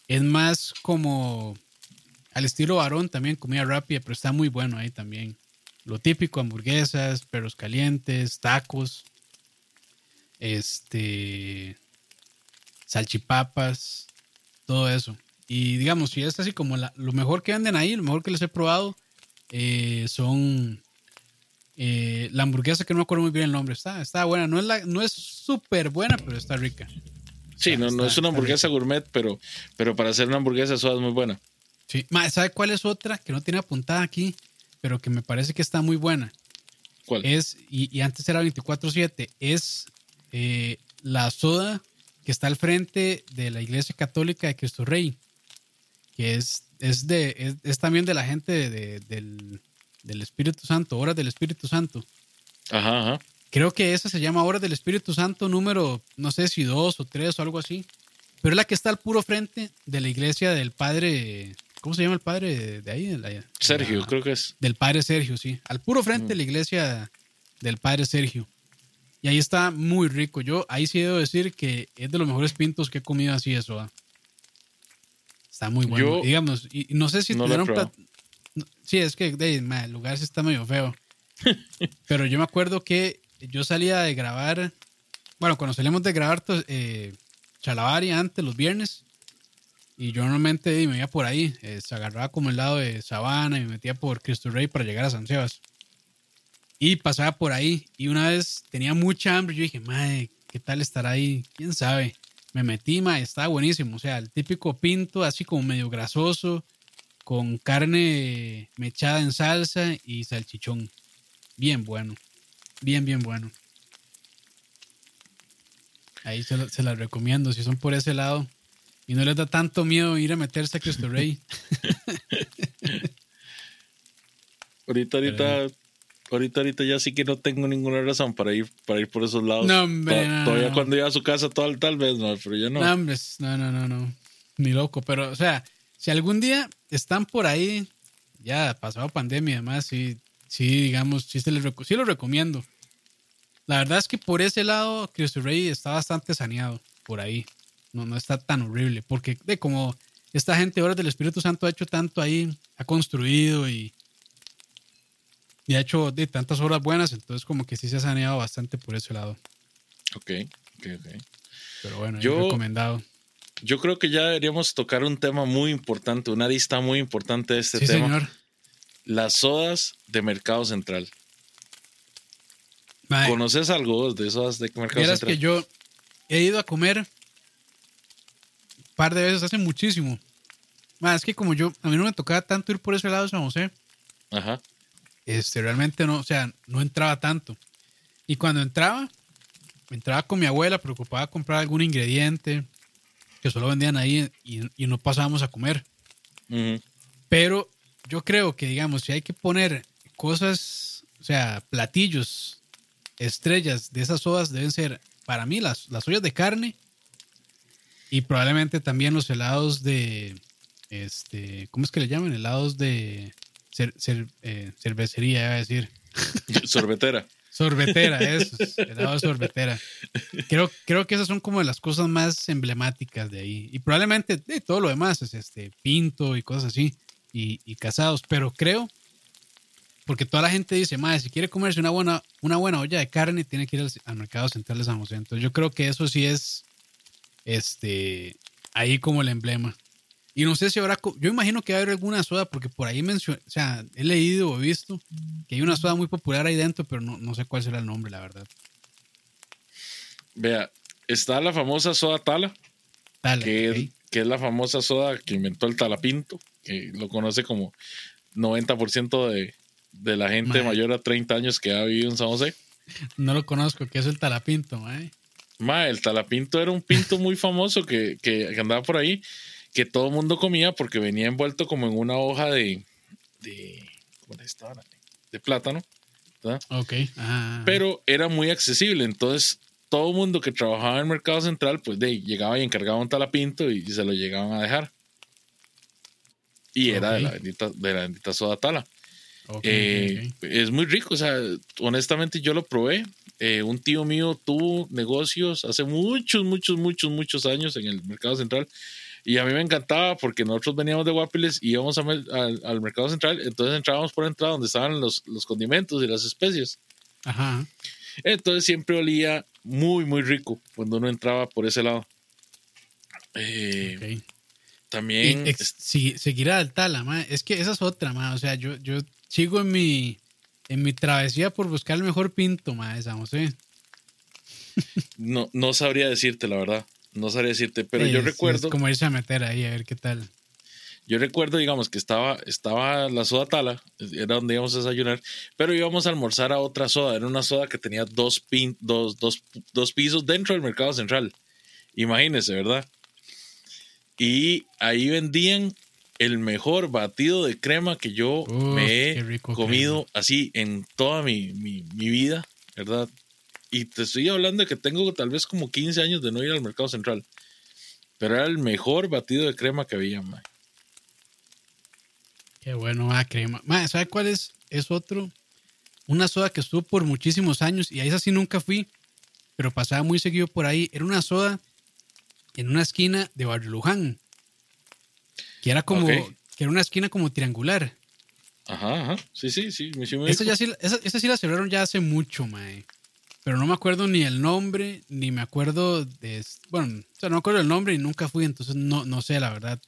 es más como al estilo varón también, comida rápida, pero está muy bueno ahí también. Lo típico, hamburguesas, perros calientes, tacos, este, salchipapas, todo eso. Y digamos, si es así como lo mejor que venden ahí, lo mejor que les he probado, eh, son eh, la hamburguesa que no me acuerdo muy bien el nombre, está, está buena. No es, la, no es súper buena, pero está rica. Sí, no, no es una hamburguesa gourmet, pero, pero para hacer una hamburguesa eso es muy buena. Sí, ¿sabe cuál es otra que no tiene apuntada aquí, pero que me parece que está muy buena? ¿Cuál? Es, y, antes era 24-7, es eh, la soda que está al frente de la iglesia católica de Cristo Rey, que es, es, de, es, también de la gente del del Espíritu Santo, Horas del Espíritu Santo. Ajá, ajá. Creo que esa se llama Horas del Espíritu Santo número, no sé si dos o tres o algo así. Pero es la que está al puro frente de la iglesia del padre. ¿Cómo se llama el padre de ahí? Sergio, creo que es. Del padre Sergio, sí. Al puro frente de la iglesia del padre Sergio. Y ahí está muy rico. Yo ahí sí debo decir que es de los mejores pintos que he comido así eso. Está muy bueno. Digamos, y, no sé si tuvieron Sí, es que el lugar sí está medio feo. Pero yo me acuerdo que yo salía de grabar, bueno, cuando salíamos de grabar eh, Chalavari antes, los viernes, y yo normalmente me iba por ahí, eh, se agarraba como el lado de Sabana y me metía por Cristo Rey para llegar a San Sebas. Y pasaba por ahí, y una vez tenía mucha hambre, yo dije, madre, ¿qué tal estar ahí? ¿Quién sabe? Me metí, madre, estaba buenísimo, o sea, el típico pinto, así como medio grasoso, con carne mechada en salsa y salchichón. Bien bueno. Bien, bien bueno. Ahí se, se las recomiendo si son por ese lado. Y no les da tanto miedo ir a meterse a Cristo Rey. ahorita, ahorita, ahorita, ahorita ya sí que no tengo ninguna razón para ir, para ir por esos lados. No, hombre. todavía cuando iba a su casa, tal, tal vez, no, pero ya no. No, hombre, no, no, no, no. Ni loco. Pero, o sea, si algún día están por ahí, ya pasado pandemia, además, sí, sí, digamos, sí, se les sí lo recomiendo. La verdad es que por ese lado, Cristo Rey está bastante saneado por ahí. no, no está tan horrible. Porque de como esta gente ahora del Espíritu Santo ha hecho tanto ahí, ha construido y, y ha hecho de tantas obras buenas, entonces como que sí se ha saneado bastante por ese lado. Ok, ok, ok. Pero bueno, Yo- recomendado. Yo creo que ya deberíamos tocar un tema muy importante, una lista muy importante de este sí, tema. señor. Las sodas de Mercado Central. ¿Conoces algo de sodas de Mercado Vieras Central? que yo he ido a comer un par de veces hace muchísimo. Es que como yo, a mí no me tocaba tanto ir por ese lado de San José, Ajá. este, realmente no, o sea, no entraba tanto. Y cuando entraba, entraba con mi abuela, preocupada comprar algún ingrediente que solo vendían ahí y, y no pasábamos a comer. Ujú. Pero yo creo que, digamos, si hay que poner cosas, o sea, platillos, estrellas de esas sodas deben ser, para mí, las, las ollas de carne y probablemente también los helados de, este, ¿cómo es que le llaman? Helados de cer- cer- eh, cervecería, iba a decir. Sorbetera. Sorbetera, eso, de sorbetera. Creo, creo que esas son como las cosas más emblemáticas de ahí. Y probablemente de todo lo demás, es este pinto y cosas así, y, y casados. Pero creo, porque toda la gente dice, madre, si quiere comerse una buena, una buena olla de carne, tiene que ir al, al mercado central de San José. Entonces yo creo que eso sí es este ahí como el emblema. Y no sé si habrá, yo imagino que va a haber alguna soda, porque por ahí mencioné, o sea, he leído o visto que hay una soda muy popular ahí dentro, pero no, no sé cuál será el nombre, la verdad. Vea, está la famosa soda Tala, Dale, que, ok. es, que es la famosa soda que inventó el Talapinto, que lo conoce como 90% de, de la gente mayor a 30 años que ha vivido en San José. No lo conozco, que es el talapinto, mae. Ma, el talapinto era un pinto muy famoso que, que- que andaba por ahí, que todo el mundo comía porque venía envuelto como en una hoja de, de, ¿cómo de plátano, ¿verdad? Ok, pero era muy accesible, entonces todo el mundo que trabajaba en el mercado central, pues de llegaba y encargaba un talapinto y, se lo llegaban a dejar. Y era de, la bendita, de la bendita soda tala. Ok, Eh. Es muy rico, o sea, honestamente yo lo probé. Eh, un tío mío tuvo negocios hace muchos, muchos, muchos, muchos años en el mercado central y a mí me encantaba porque nosotros veníamos de Guapiles y íbamos a al, al mercado central, entonces entrábamos por la entrada donde estaban los, los condimentos y las especies. Ajá. Entonces siempre olía muy, muy rico cuando uno entraba por ese lado. Eh. Y También, ex- si- seguirá al tala, mae. Es que esa es otra, mae. O sea, yo, yo sigo en mi, en mi travesía por buscar el mejor pinto, mae, de San José. no, no sabría decirte la verdad, no sabría decirte, pero yo recuerdo... Es como irse a meter ahí a ver qué tal. Yo recuerdo, digamos, que estaba, estaba la soda tala, era donde íbamos a desayunar, pero íbamos a almorzar a otra soda. Era una soda que tenía dos, pin, dos, dos, dos pisos dentro del mercado central. Imagínense, ¿verdad? Y ahí vendían el mejor batido de crema que yo Uf, me he comido así en toda mi, mi, mi vida, ¿verdad? Y te estoy hablando de que tengo tal vez como 15 años de no ir al mercado central. Pero era el mejor batido de crema que había, man. Qué bueno, ah, crema. Mae, ¿sabe cuál es? Es otro. Una soda que estuvo por muchísimos años y a esa sí nunca fui, pero pasaba muy seguido por ahí. Era una soda en una esquina de Barrio Luján, que era como, que era una esquina como triangular. Ajá, ajá. Sí, sí, sí. Me, sí me Esa, ya sí, esa, esa sí la cerraron ya hace mucho, mae. Pero no me acuerdo ni el nombre, ni me acuerdo de... Bueno, o sea, no me acuerdo el nombre y nunca fui, entonces no, no sé la verdad.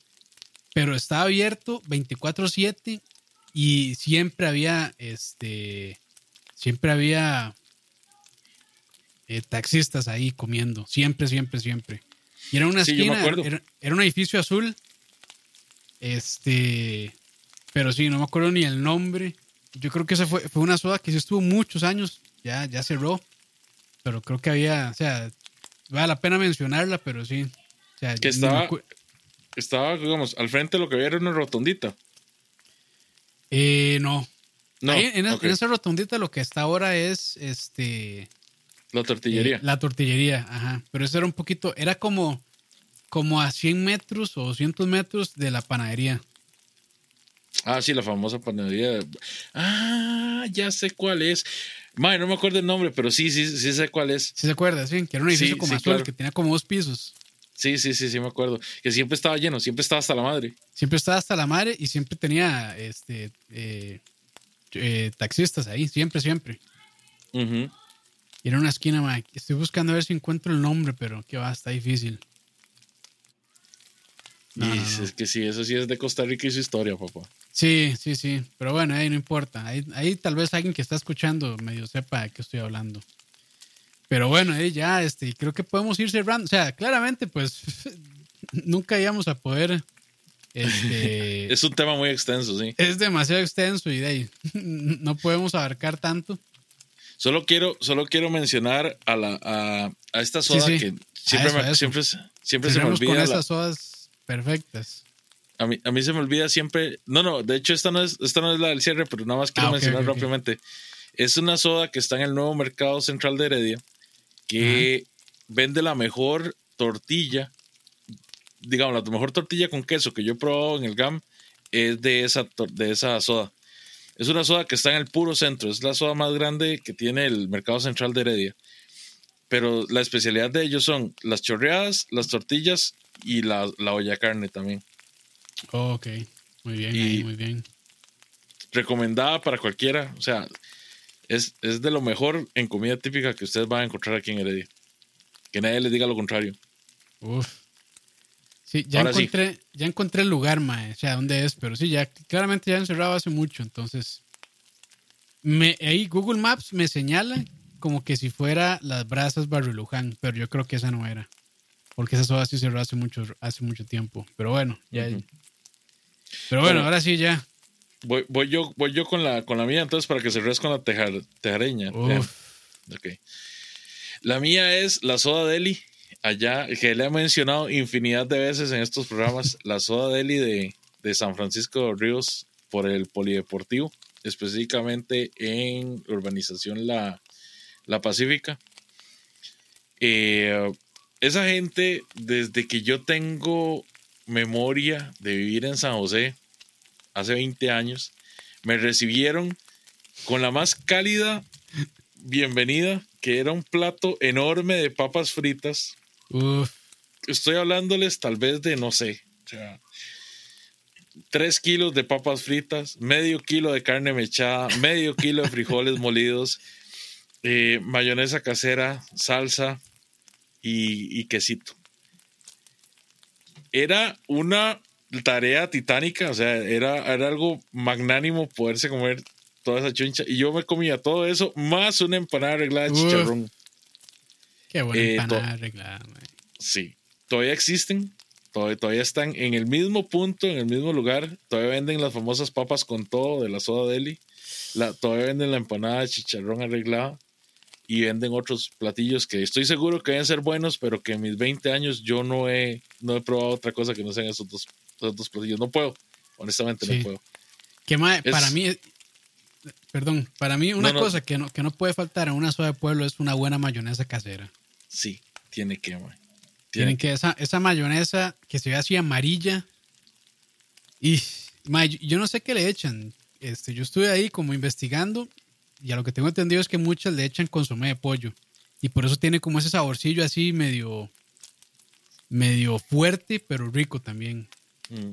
Pero estaba abierto 24/7 y siempre había, este, siempre había eh, taxistas ahí comiendo, siempre, siempre, siempre. Y era una Sí, yo me esquina, acuerdo. era, era un edificio azul, este, pero sí, no me acuerdo ni el nombre. Yo creo que esa fue, fue una soda que sí estuvo muchos años, ya, ya cerró. Pero creo que había, o sea, vale la pena mencionarla, pero sí. O sea, Que estaba- Estaba, digamos, al frente lo que había era una rotondita. Eh, no. No, Ahí en, ok. en esa rotondita lo que está ahora es este la tortillería. eh, la tortillería, ajá. Pero eso era un poquito, era como, como a 100 metros o 200 metros de la panadería. Ah, sí, la famosa panadería. Ah, ya sé cuál es. Madre, no me acuerdo el nombre, pero sí, sí, sí sé cuál es. ¿Sí se acuerda? Sí, que era un edificio Sí, como sí, azul, claro. que tenía como dos pisos. Sí, sí, sí, sí, me acuerdo. Que siempre estaba lleno, siempre estaba hasta la madre. Siempre estaba hasta la madre y siempre tenía este eh, eh, taxistas ahí, siempre, siempre. Ujú. Y era una esquina, mae. Estoy buscando a ver si encuentro el nombre, pero que va, está difícil. No, y no, no. es que sí, eso sí es de Costa Rica y su historia, papá. Sí, sí, sí. Pero bueno, ahí no importa. Ahí, ahí tal vez alguien que está escuchando medio sepa de qué estoy hablando. Pero bueno, ahí ya, este, creo que podemos ir cerrando. O sea, claramente, pues, nunca íbamos a poder. Este, Es un tema muy extenso, sí. es demasiado extenso y de ahí no podemos abarcar tanto. Solo quiero, solo quiero mencionar a, la, a, a esta soda sí. que siempre, eso, me- eso. siempre, siempre se me con olvida. la- esas sodas perfectas. A, mí, a mí se me olvida siempre. No, no, de hecho, esta no es, esta no es la del cierre, pero nada más quiero Ah, mencionar rápidamente. Es una soda que está en el nuevo mercado central de Heredia que vende la mejor tortilla, digamos, la mejor tortilla con queso que yo he probado en el GAM es de esa, de esa soda. Es una soda que está en el puro centro, es la soda más grande que tiene el mercado central de Heredia. Pero la especialidad de ellos son las chorreadas, las tortillas y la, la olla de carne también. Oh, ok, muy bien, ahí, muy bien. Recomendada para cualquiera, o sea, es, es de lo mejor en comida típica que ustedes van a encontrar aquí en Heredia. Que nadie les diga lo contrario. Uf. Sí, ya Ahora sí. encontré, ya encontré el lugar, mae, o sea, dónde es, pero sí, ya claramente ya encerrado hace mucho, entonces me, ahí Google Maps me señala como que si fuera las brasas Barrio Luján, pero yo creo que esa no era, porque esa soda sí cerró hace mucho, hace mucho tiempo, pero bueno, ya. Pero bueno, Bueno. ahora sí ya. Voy, voy yo, voy yo con la, con la mía, entonces, para que cerres con la tejar- tejareña. Uf. Vean. Ok. La mía es la soda deli, allá, que le he mencionado infinidad de veces en estos programas, la soda deli de, de San Francisco de Ríos por el Polideportivo, específicamente en urbanización La, la Pacífica. Eh, esa gente, desde que yo tengo memoria de vivir en San José, hace 20 años, me recibieron con la más cálida bienvenida, que era un plato enorme de papas fritas. Uf, Estoy hablándoles tal vez de, no sé, o sea, 3 kilos de papas fritas, medio kilo de carne mechada, medio kilo de frijoles molidos, eh, mayonesa casera, salsa y, y quesito. Era una tarea titánica, o sea, era, era algo magnánimo poderse comer toda esa chuncha. Y yo me comía todo eso, más una empanada arreglada de Uf. chicharrón. qué buena Eh, empanada arreglada, mae. Sí, todavía existen, todavía, todavía están en el mismo punto, en el mismo lugar. Todavía venden las famosas papas con todo de la soda deli. La, todavía venden la empanada de chicharrón arreglada. Y venden otros platillos que estoy seguro que deben ser buenos, pero que en mis 20 años yo no he, no he probado otra cosa que no sean esos dos, esos dos platillos. No puedo, honestamente Sí. no puedo. Que Es- para mí, perdón, para mí una No, no. cosa que no, que no puede faltar en una soda de pueblo es una buena mayonesa casera. Sí, tiene que, man. Tienen que esa, esa mayonesa que se ve así amarilla. Y yo- yo no sé qué le echan. Este, yo estuve ahí como investigando y a lo que tengo entendido es que muchas le echan consomé de pollo. Y por eso tiene como ese saborcillo así medio medio fuerte, pero rico también. Mm.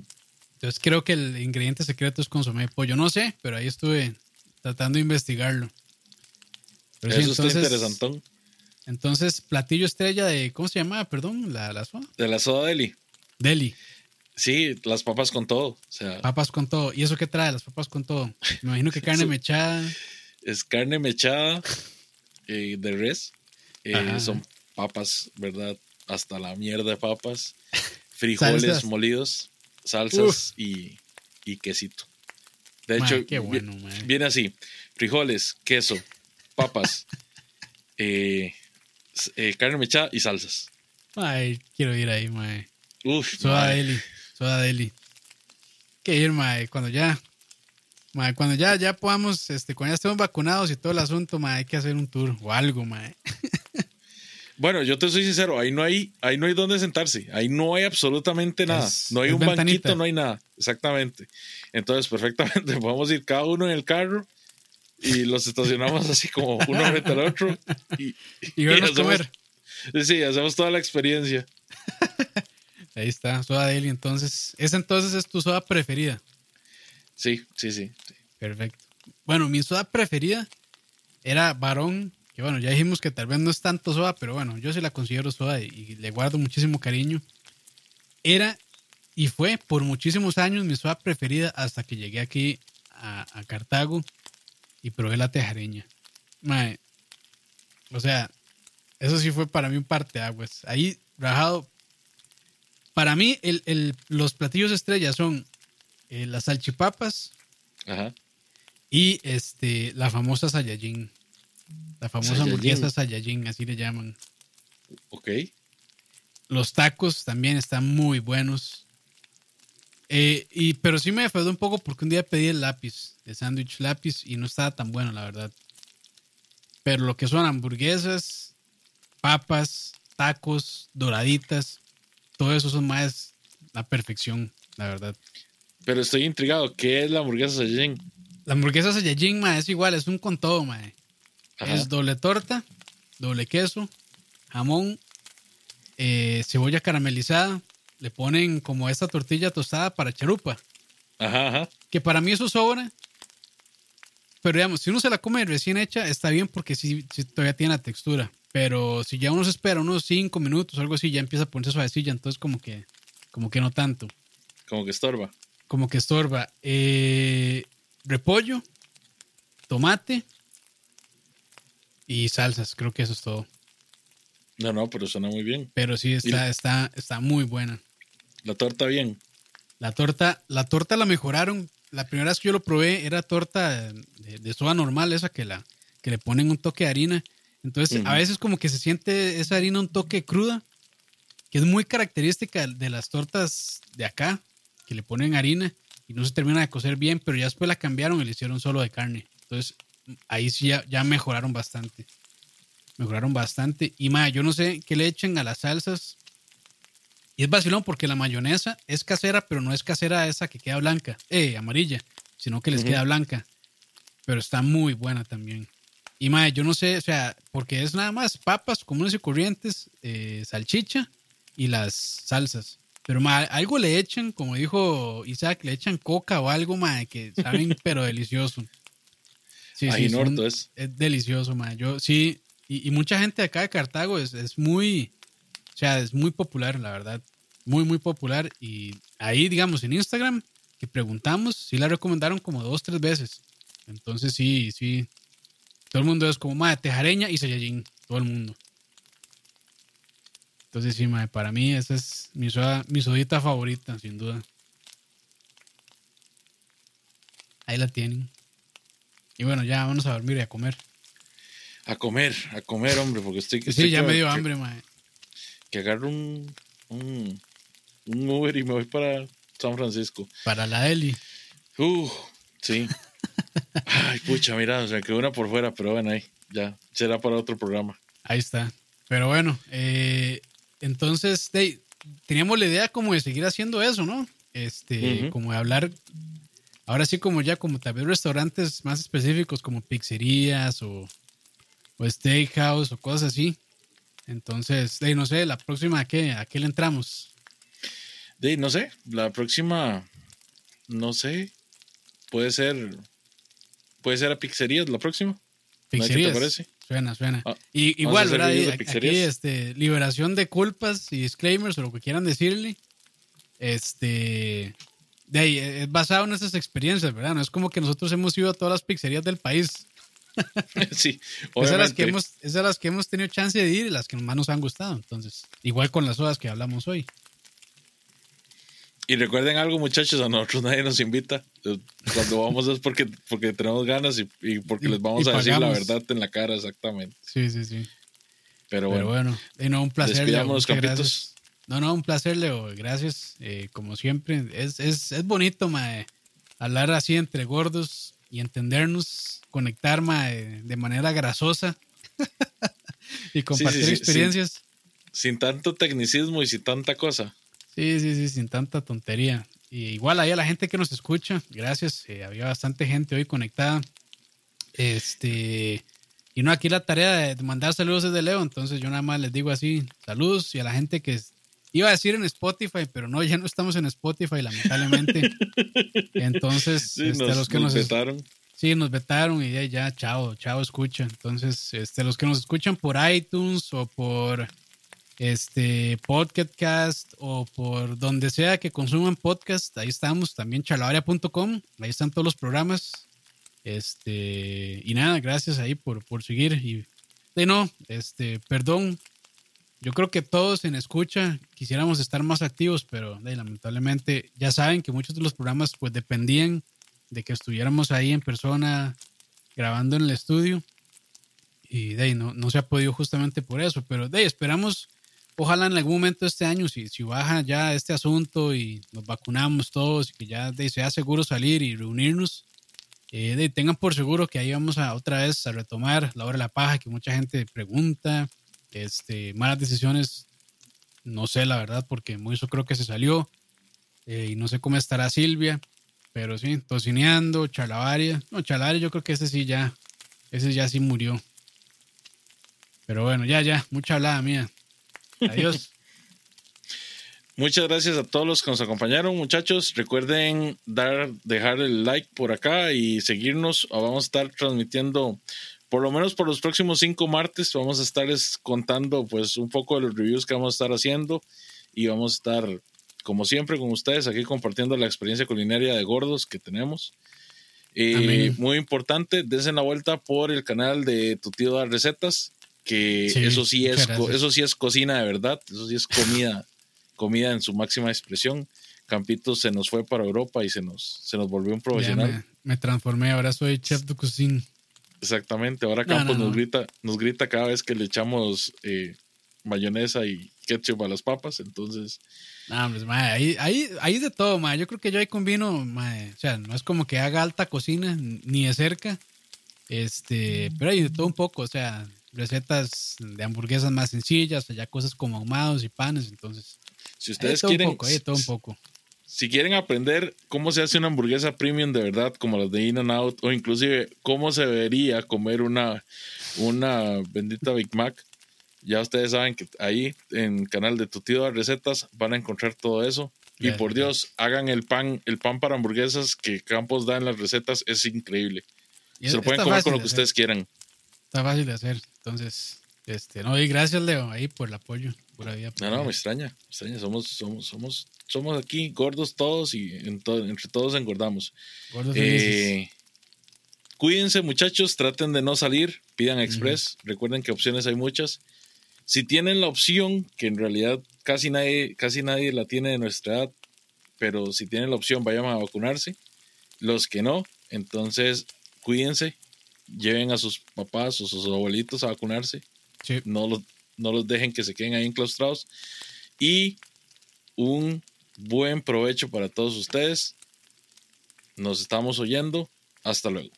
Entonces creo que el ingrediente secreto es consomé de pollo. No sé, pero ahí estuve tratando de investigarlo. Pero sí, Eso está entonces- interesantón. Entonces, platillo estrella de, ¿cómo se llama? Perdón, la, la soda. De la soda deli. Deli. Sí, las papas con todo. O sea, Papas con todo. ¿Y eso qué trae? Las papas con todo. Me imagino que carne mechada. Es carne mechada eh, de res. Eh, son papas, ¿verdad? Hasta la mierda de papas. Frijoles Salsas. molidos, salsas y, y quesito. De hecho, vi- bueno, viene así: frijoles, queso, papas, eh, carne mechada y salsas. Ay, quiero ir ahí, mae. Uf, Soda deli. Soda deli. Que ir, mae, cuando ya. Mae, cuando ya, ya podamos, este, cuando ya estemos vacunados y todo el asunto, mae, hay que hacer un tour o algo, mae. Bueno, yo te soy sincero, ahí no hay, ahí no hay dónde sentarse, ahí no hay absolutamente nada, Es- no hay un ventanita. banquito, no hay nada, exactamente. Entonces, perfectamente, podemos ir cada uno en el carro y los estacionamos así como uno frente al otro y, Y vernos hacemos- comer. Sí, hacemos toda la experiencia. Ahí está, soda Daily. Entonces, esa entonces es tu soda preferida. Sí, sí, sí. Perfecto. Bueno, mi soda preferida era Varón, que bueno, ya dijimos que tal vez no es tanto soda, pero bueno, yo sí la considero soda y, le guardo muchísimo cariño. Era y fue por muchísimos años mi soda preferida hasta que llegué aquí a, Cartago y probé la tejareña. o sea, eso sí fue para mí un parteaguas. Ahí, rajado. Para mí, los platillos estrellas son eh, las salchipapas y este, la famosa Saiyajin. La famosa hamburguesa Saiyajin, así le llaman. Ok. Los tacos también están muy buenos. Eh, y, pero sí me defraudó un poco porque un día pedí el lápiz, el sándwich lápiz, y no estaba tan bueno, la verdad. Pero lo que son hamburguesas, papas, tacos, doraditas, todo eso son más la perfección, la verdad. Pero estoy intrigado, ¿qué es la hamburguesa Saiyajin? La hamburguesa Saiyajin, ma, es igual, es un con todo, ma. Es doble torta, doble queso, jamón, eh, cebolla caramelizada. Le ponen como esta tortilla tostada para charupa. Ajá, ajá. Que para mí eso sobra. Pero digamos, si uno se la come recién hecha, está bien porque sí, todavía tiene la textura. Pero si ya uno se espera unos 5 minutos o algo así, ya empieza a ponerse suavecilla. Entonces como que, como que no tanto. Como que estorba. Como que estorba. Eh, repollo, tomate, y salsas. Creo que eso es todo. No, no, pero suena muy bien. Pero sí, está, está, está muy buena. La torta bien. La torta, la torta la mejoraron. La primera vez que yo lo probé era torta de, soda normal, esa que la que le ponen un toque de harina. Entonces, a veces como que se siente esa harina un toque cruda, que es muy característica de las tortas de acá, que le ponen harina y no se termina de cocer bien, pero ya después la cambiaron y le hicieron solo de carne. Entonces, ahí sí ya, mejoraron bastante. Mejoraron bastante. Y más, yo no sé qué le echen a las salsas. Y es vacilón porque la mayonesa es casera, pero no es casera esa que queda blanca, eh, amarilla, sino que les queda blanca. Pero está muy buena también. Y más, yo no sé, o sea, porque es nada más papas comunes y corrientes, eh, salchicha y las salsas. Pero más, algo le echan, como dijo Isaac, le echan coca o algo, más que saben, pero delicioso. Sí, sí, es. es. delicioso, man. Yo sí, y, mucha gente acá de Cartago es, es, muy, o sea, es muy popular, la verdad. Muy, muy popular. Y ahí, digamos, en Instagram, que preguntamos, sí la recomendaron como dos, tres veces. Entonces, sí, sí. Todo el mundo es como, madre, tejareña y Saiyajin. Todo el mundo. Entonces, sí, madre, para mí esa es mi, soda, mi sodita favorita, sin duda. Ahí la tienen. Y bueno, ya vamos a dormir y a comer. A comer, a comer, hombre, porque estoy... sí, ya me dio hambre, mae. Que agarro un, un, un, Uber y me voy para San Francisco. Para la Eli. Uh, sí. Ay, pucha, mira, o sea, que una por fuera, pero bueno, ahí, ya, será para otro programa. Ahí está. Pero bueno, eh, entonces, teníamos la idea como de seguir haciendo eso, ¿no? Este, como de hablar Ahora sí, como ya, como tal vez restaurantes más específicos como pizzerías o, o steakhouse o cosas así. Entonces, de, no sé, la próxima, ¿a qué, ¿a qué le entramos? De, no sé, la próxima, no sé, puede ser, puede ser a pizzerías la próxima. Pizzerías. ¿Qué te parece? Suena, suena. Ah, y, igual, ¿verdad? Aquí, este, liberación de culpas y disclaimers o lo que quieran decirle. Este, de ahí, es basado en esas experiencias, ¿verdad? No es como que nosotros hemos ido a todas las pizzerías del país. sí, obviamente. Esas las, que hemos, esas las que hemos tenido chance de ir y las que más nos han gustado. Entonces, igual con las sodas que hablamos hoy. Y recuerden algo, muchachos, a nosotros nadie nos invita. Cuando vamos es porque, porque tenemos ganas y, porque les vamos a decir la verdad en la cara, exactamente. Sí, sí, sí. Pero bueno. Pero bueno, y no, un placer. Despidamos los gracias. No, no, un placer, Leo. Gracias. Eh, como siempre, es, es, es bonito, mae, hablar así entre gordos y entendernos, conectar, mae, de manera grasosa y compartir experiencias. Sin, tanto tecnicismo y sin tanta cosa. Sí, sí, sí, sin tanta tontería. Y igual ahí a la gente que nos escucha, gracias. Eh, había bastante gente hoy conectada. Este. Y no, aquí la tarea de mandar saludos es de Leo, entonces yo nada más les digo así, saludos y a la gente que Iba a decir en Spotify, pero no, ya no estamos en Spotify, lamentablemente. Entonces, Sí, este, nos, los que nos nos, vetaron. Sí, nos vetaron y ya, ya, chao, chao, escucha. Entonces, este, los que nos escuchan por iTunes o por este podcast o por donde sea que consuman podcast, ahí estamos, también chalabaria.com, ahí están todos los programas. Este, y nada, gracias ahí por, por seguir. Y de no, este, perdón. Yo creo que todos en escucha quisiéramos estar más activos, pero de, lamentablemente ya saben que muchos de los programas pues dependían de que estuviéramos ahí en persona grabando en el estudio. Y de no, no se ha podido justamente por eso, pero de ahí esperamos, ojalá en algún momento este año, si, si baja ya este asunto y nos vacunamos todos y que ya de, sea seguro salir y reunirnos, eh, de tengan por seguro que ahí vamos a otra vez a retomar la hora de la paja, que mucha gente pregunta, este, malas decisiones, no sé la verdad, porque eso creo que se salió, eh, y no sé cómo estará Silvia, pero sí, tocineando, chalabaria. No, chalabaria yo creo que ese sí ya, ese ya sí murió. Pero bueno, ya, ya, mucha hablada mía. Adiós. Muchas gracias a todos los que nos acompañaron, muchachos. Recuerden dar, dejar el like por acá y seguirnos. Vamos a estar transmitiendo, por lo menos por los próximos cinco martes, vamos a estarles contando pues un poco de los reviews que vamos a estar haciendo y vamos a estar, como siempre, con ustedes aquí compartiendo la experiencia culinaria de gordos que tenemos. Eh, Amén. muy importante, dense la vuelta por el canal de Tu Tío Da Recetas, que Sí, eso sí es eso sí es cocina de verdad, eso sí es comida, comida en su máxima expresión. Campito se nos fue para Europa y se nos, se nos volvió un profesional. me, me transformé, ahora soy chef de cocina. Exactamente. Ahora Campos no, nos no. grita, nos grita cada vez que le echamos eh, mayonesa y ketchup a las papas. Entonces, No, pues, mae, ahí, ahí, ahí de todo, mae. Yo creo que yo ahí combino, mae. O sea, no es como que haga alta cocina, ni de cerca. Este, pero hay de todo un poco, o sea, recetas de hamburguesas más sencillas, allá cosas como ahumados y panes, entonces. si ustedes todo un quieren, poco, todo un poco. si quieren aprender cómo se hace una hamburguesa premium de verdad, como las de In and Out, o inclusive cómo se debería comer una, una bendita Big Mac, ya ustedes saben que ahí en el canal de Tu Tío de Recetas van a encontrar todo eso. Y por Dios, hagan el pan, el pan para hamburguesas que Campos da en las recetas, es increíble. Y Se lo pueden comer con lo que ustedes quieran. Está fácil de hacer, entonces, este, no, y gracias, Leo, ahí por el apoyo, pura vida. No, pura no, vida. me extraña, me extraña. Somos, somos, somos, somos aquí gordos todos y en to- entre todos engordamos. Gordos. Eh, cuídense, muchachos, traten de no salir, pidan express. Recuerden que opciones hay muchas. Si tienen la opción, que en realidad casi nadie, casi nadie la tiene de nuestra edad, pero si tienen la opción, vayan a vacunarse. Los que no, entonces cuídense, lleven a sus papás o sus abuelitos a vacunarse Sí. no los, no los dejen que se queden ahí enclaustrados. Y un buen provecho para todos ustedes. Nos estamos oyendo. Hasta luego.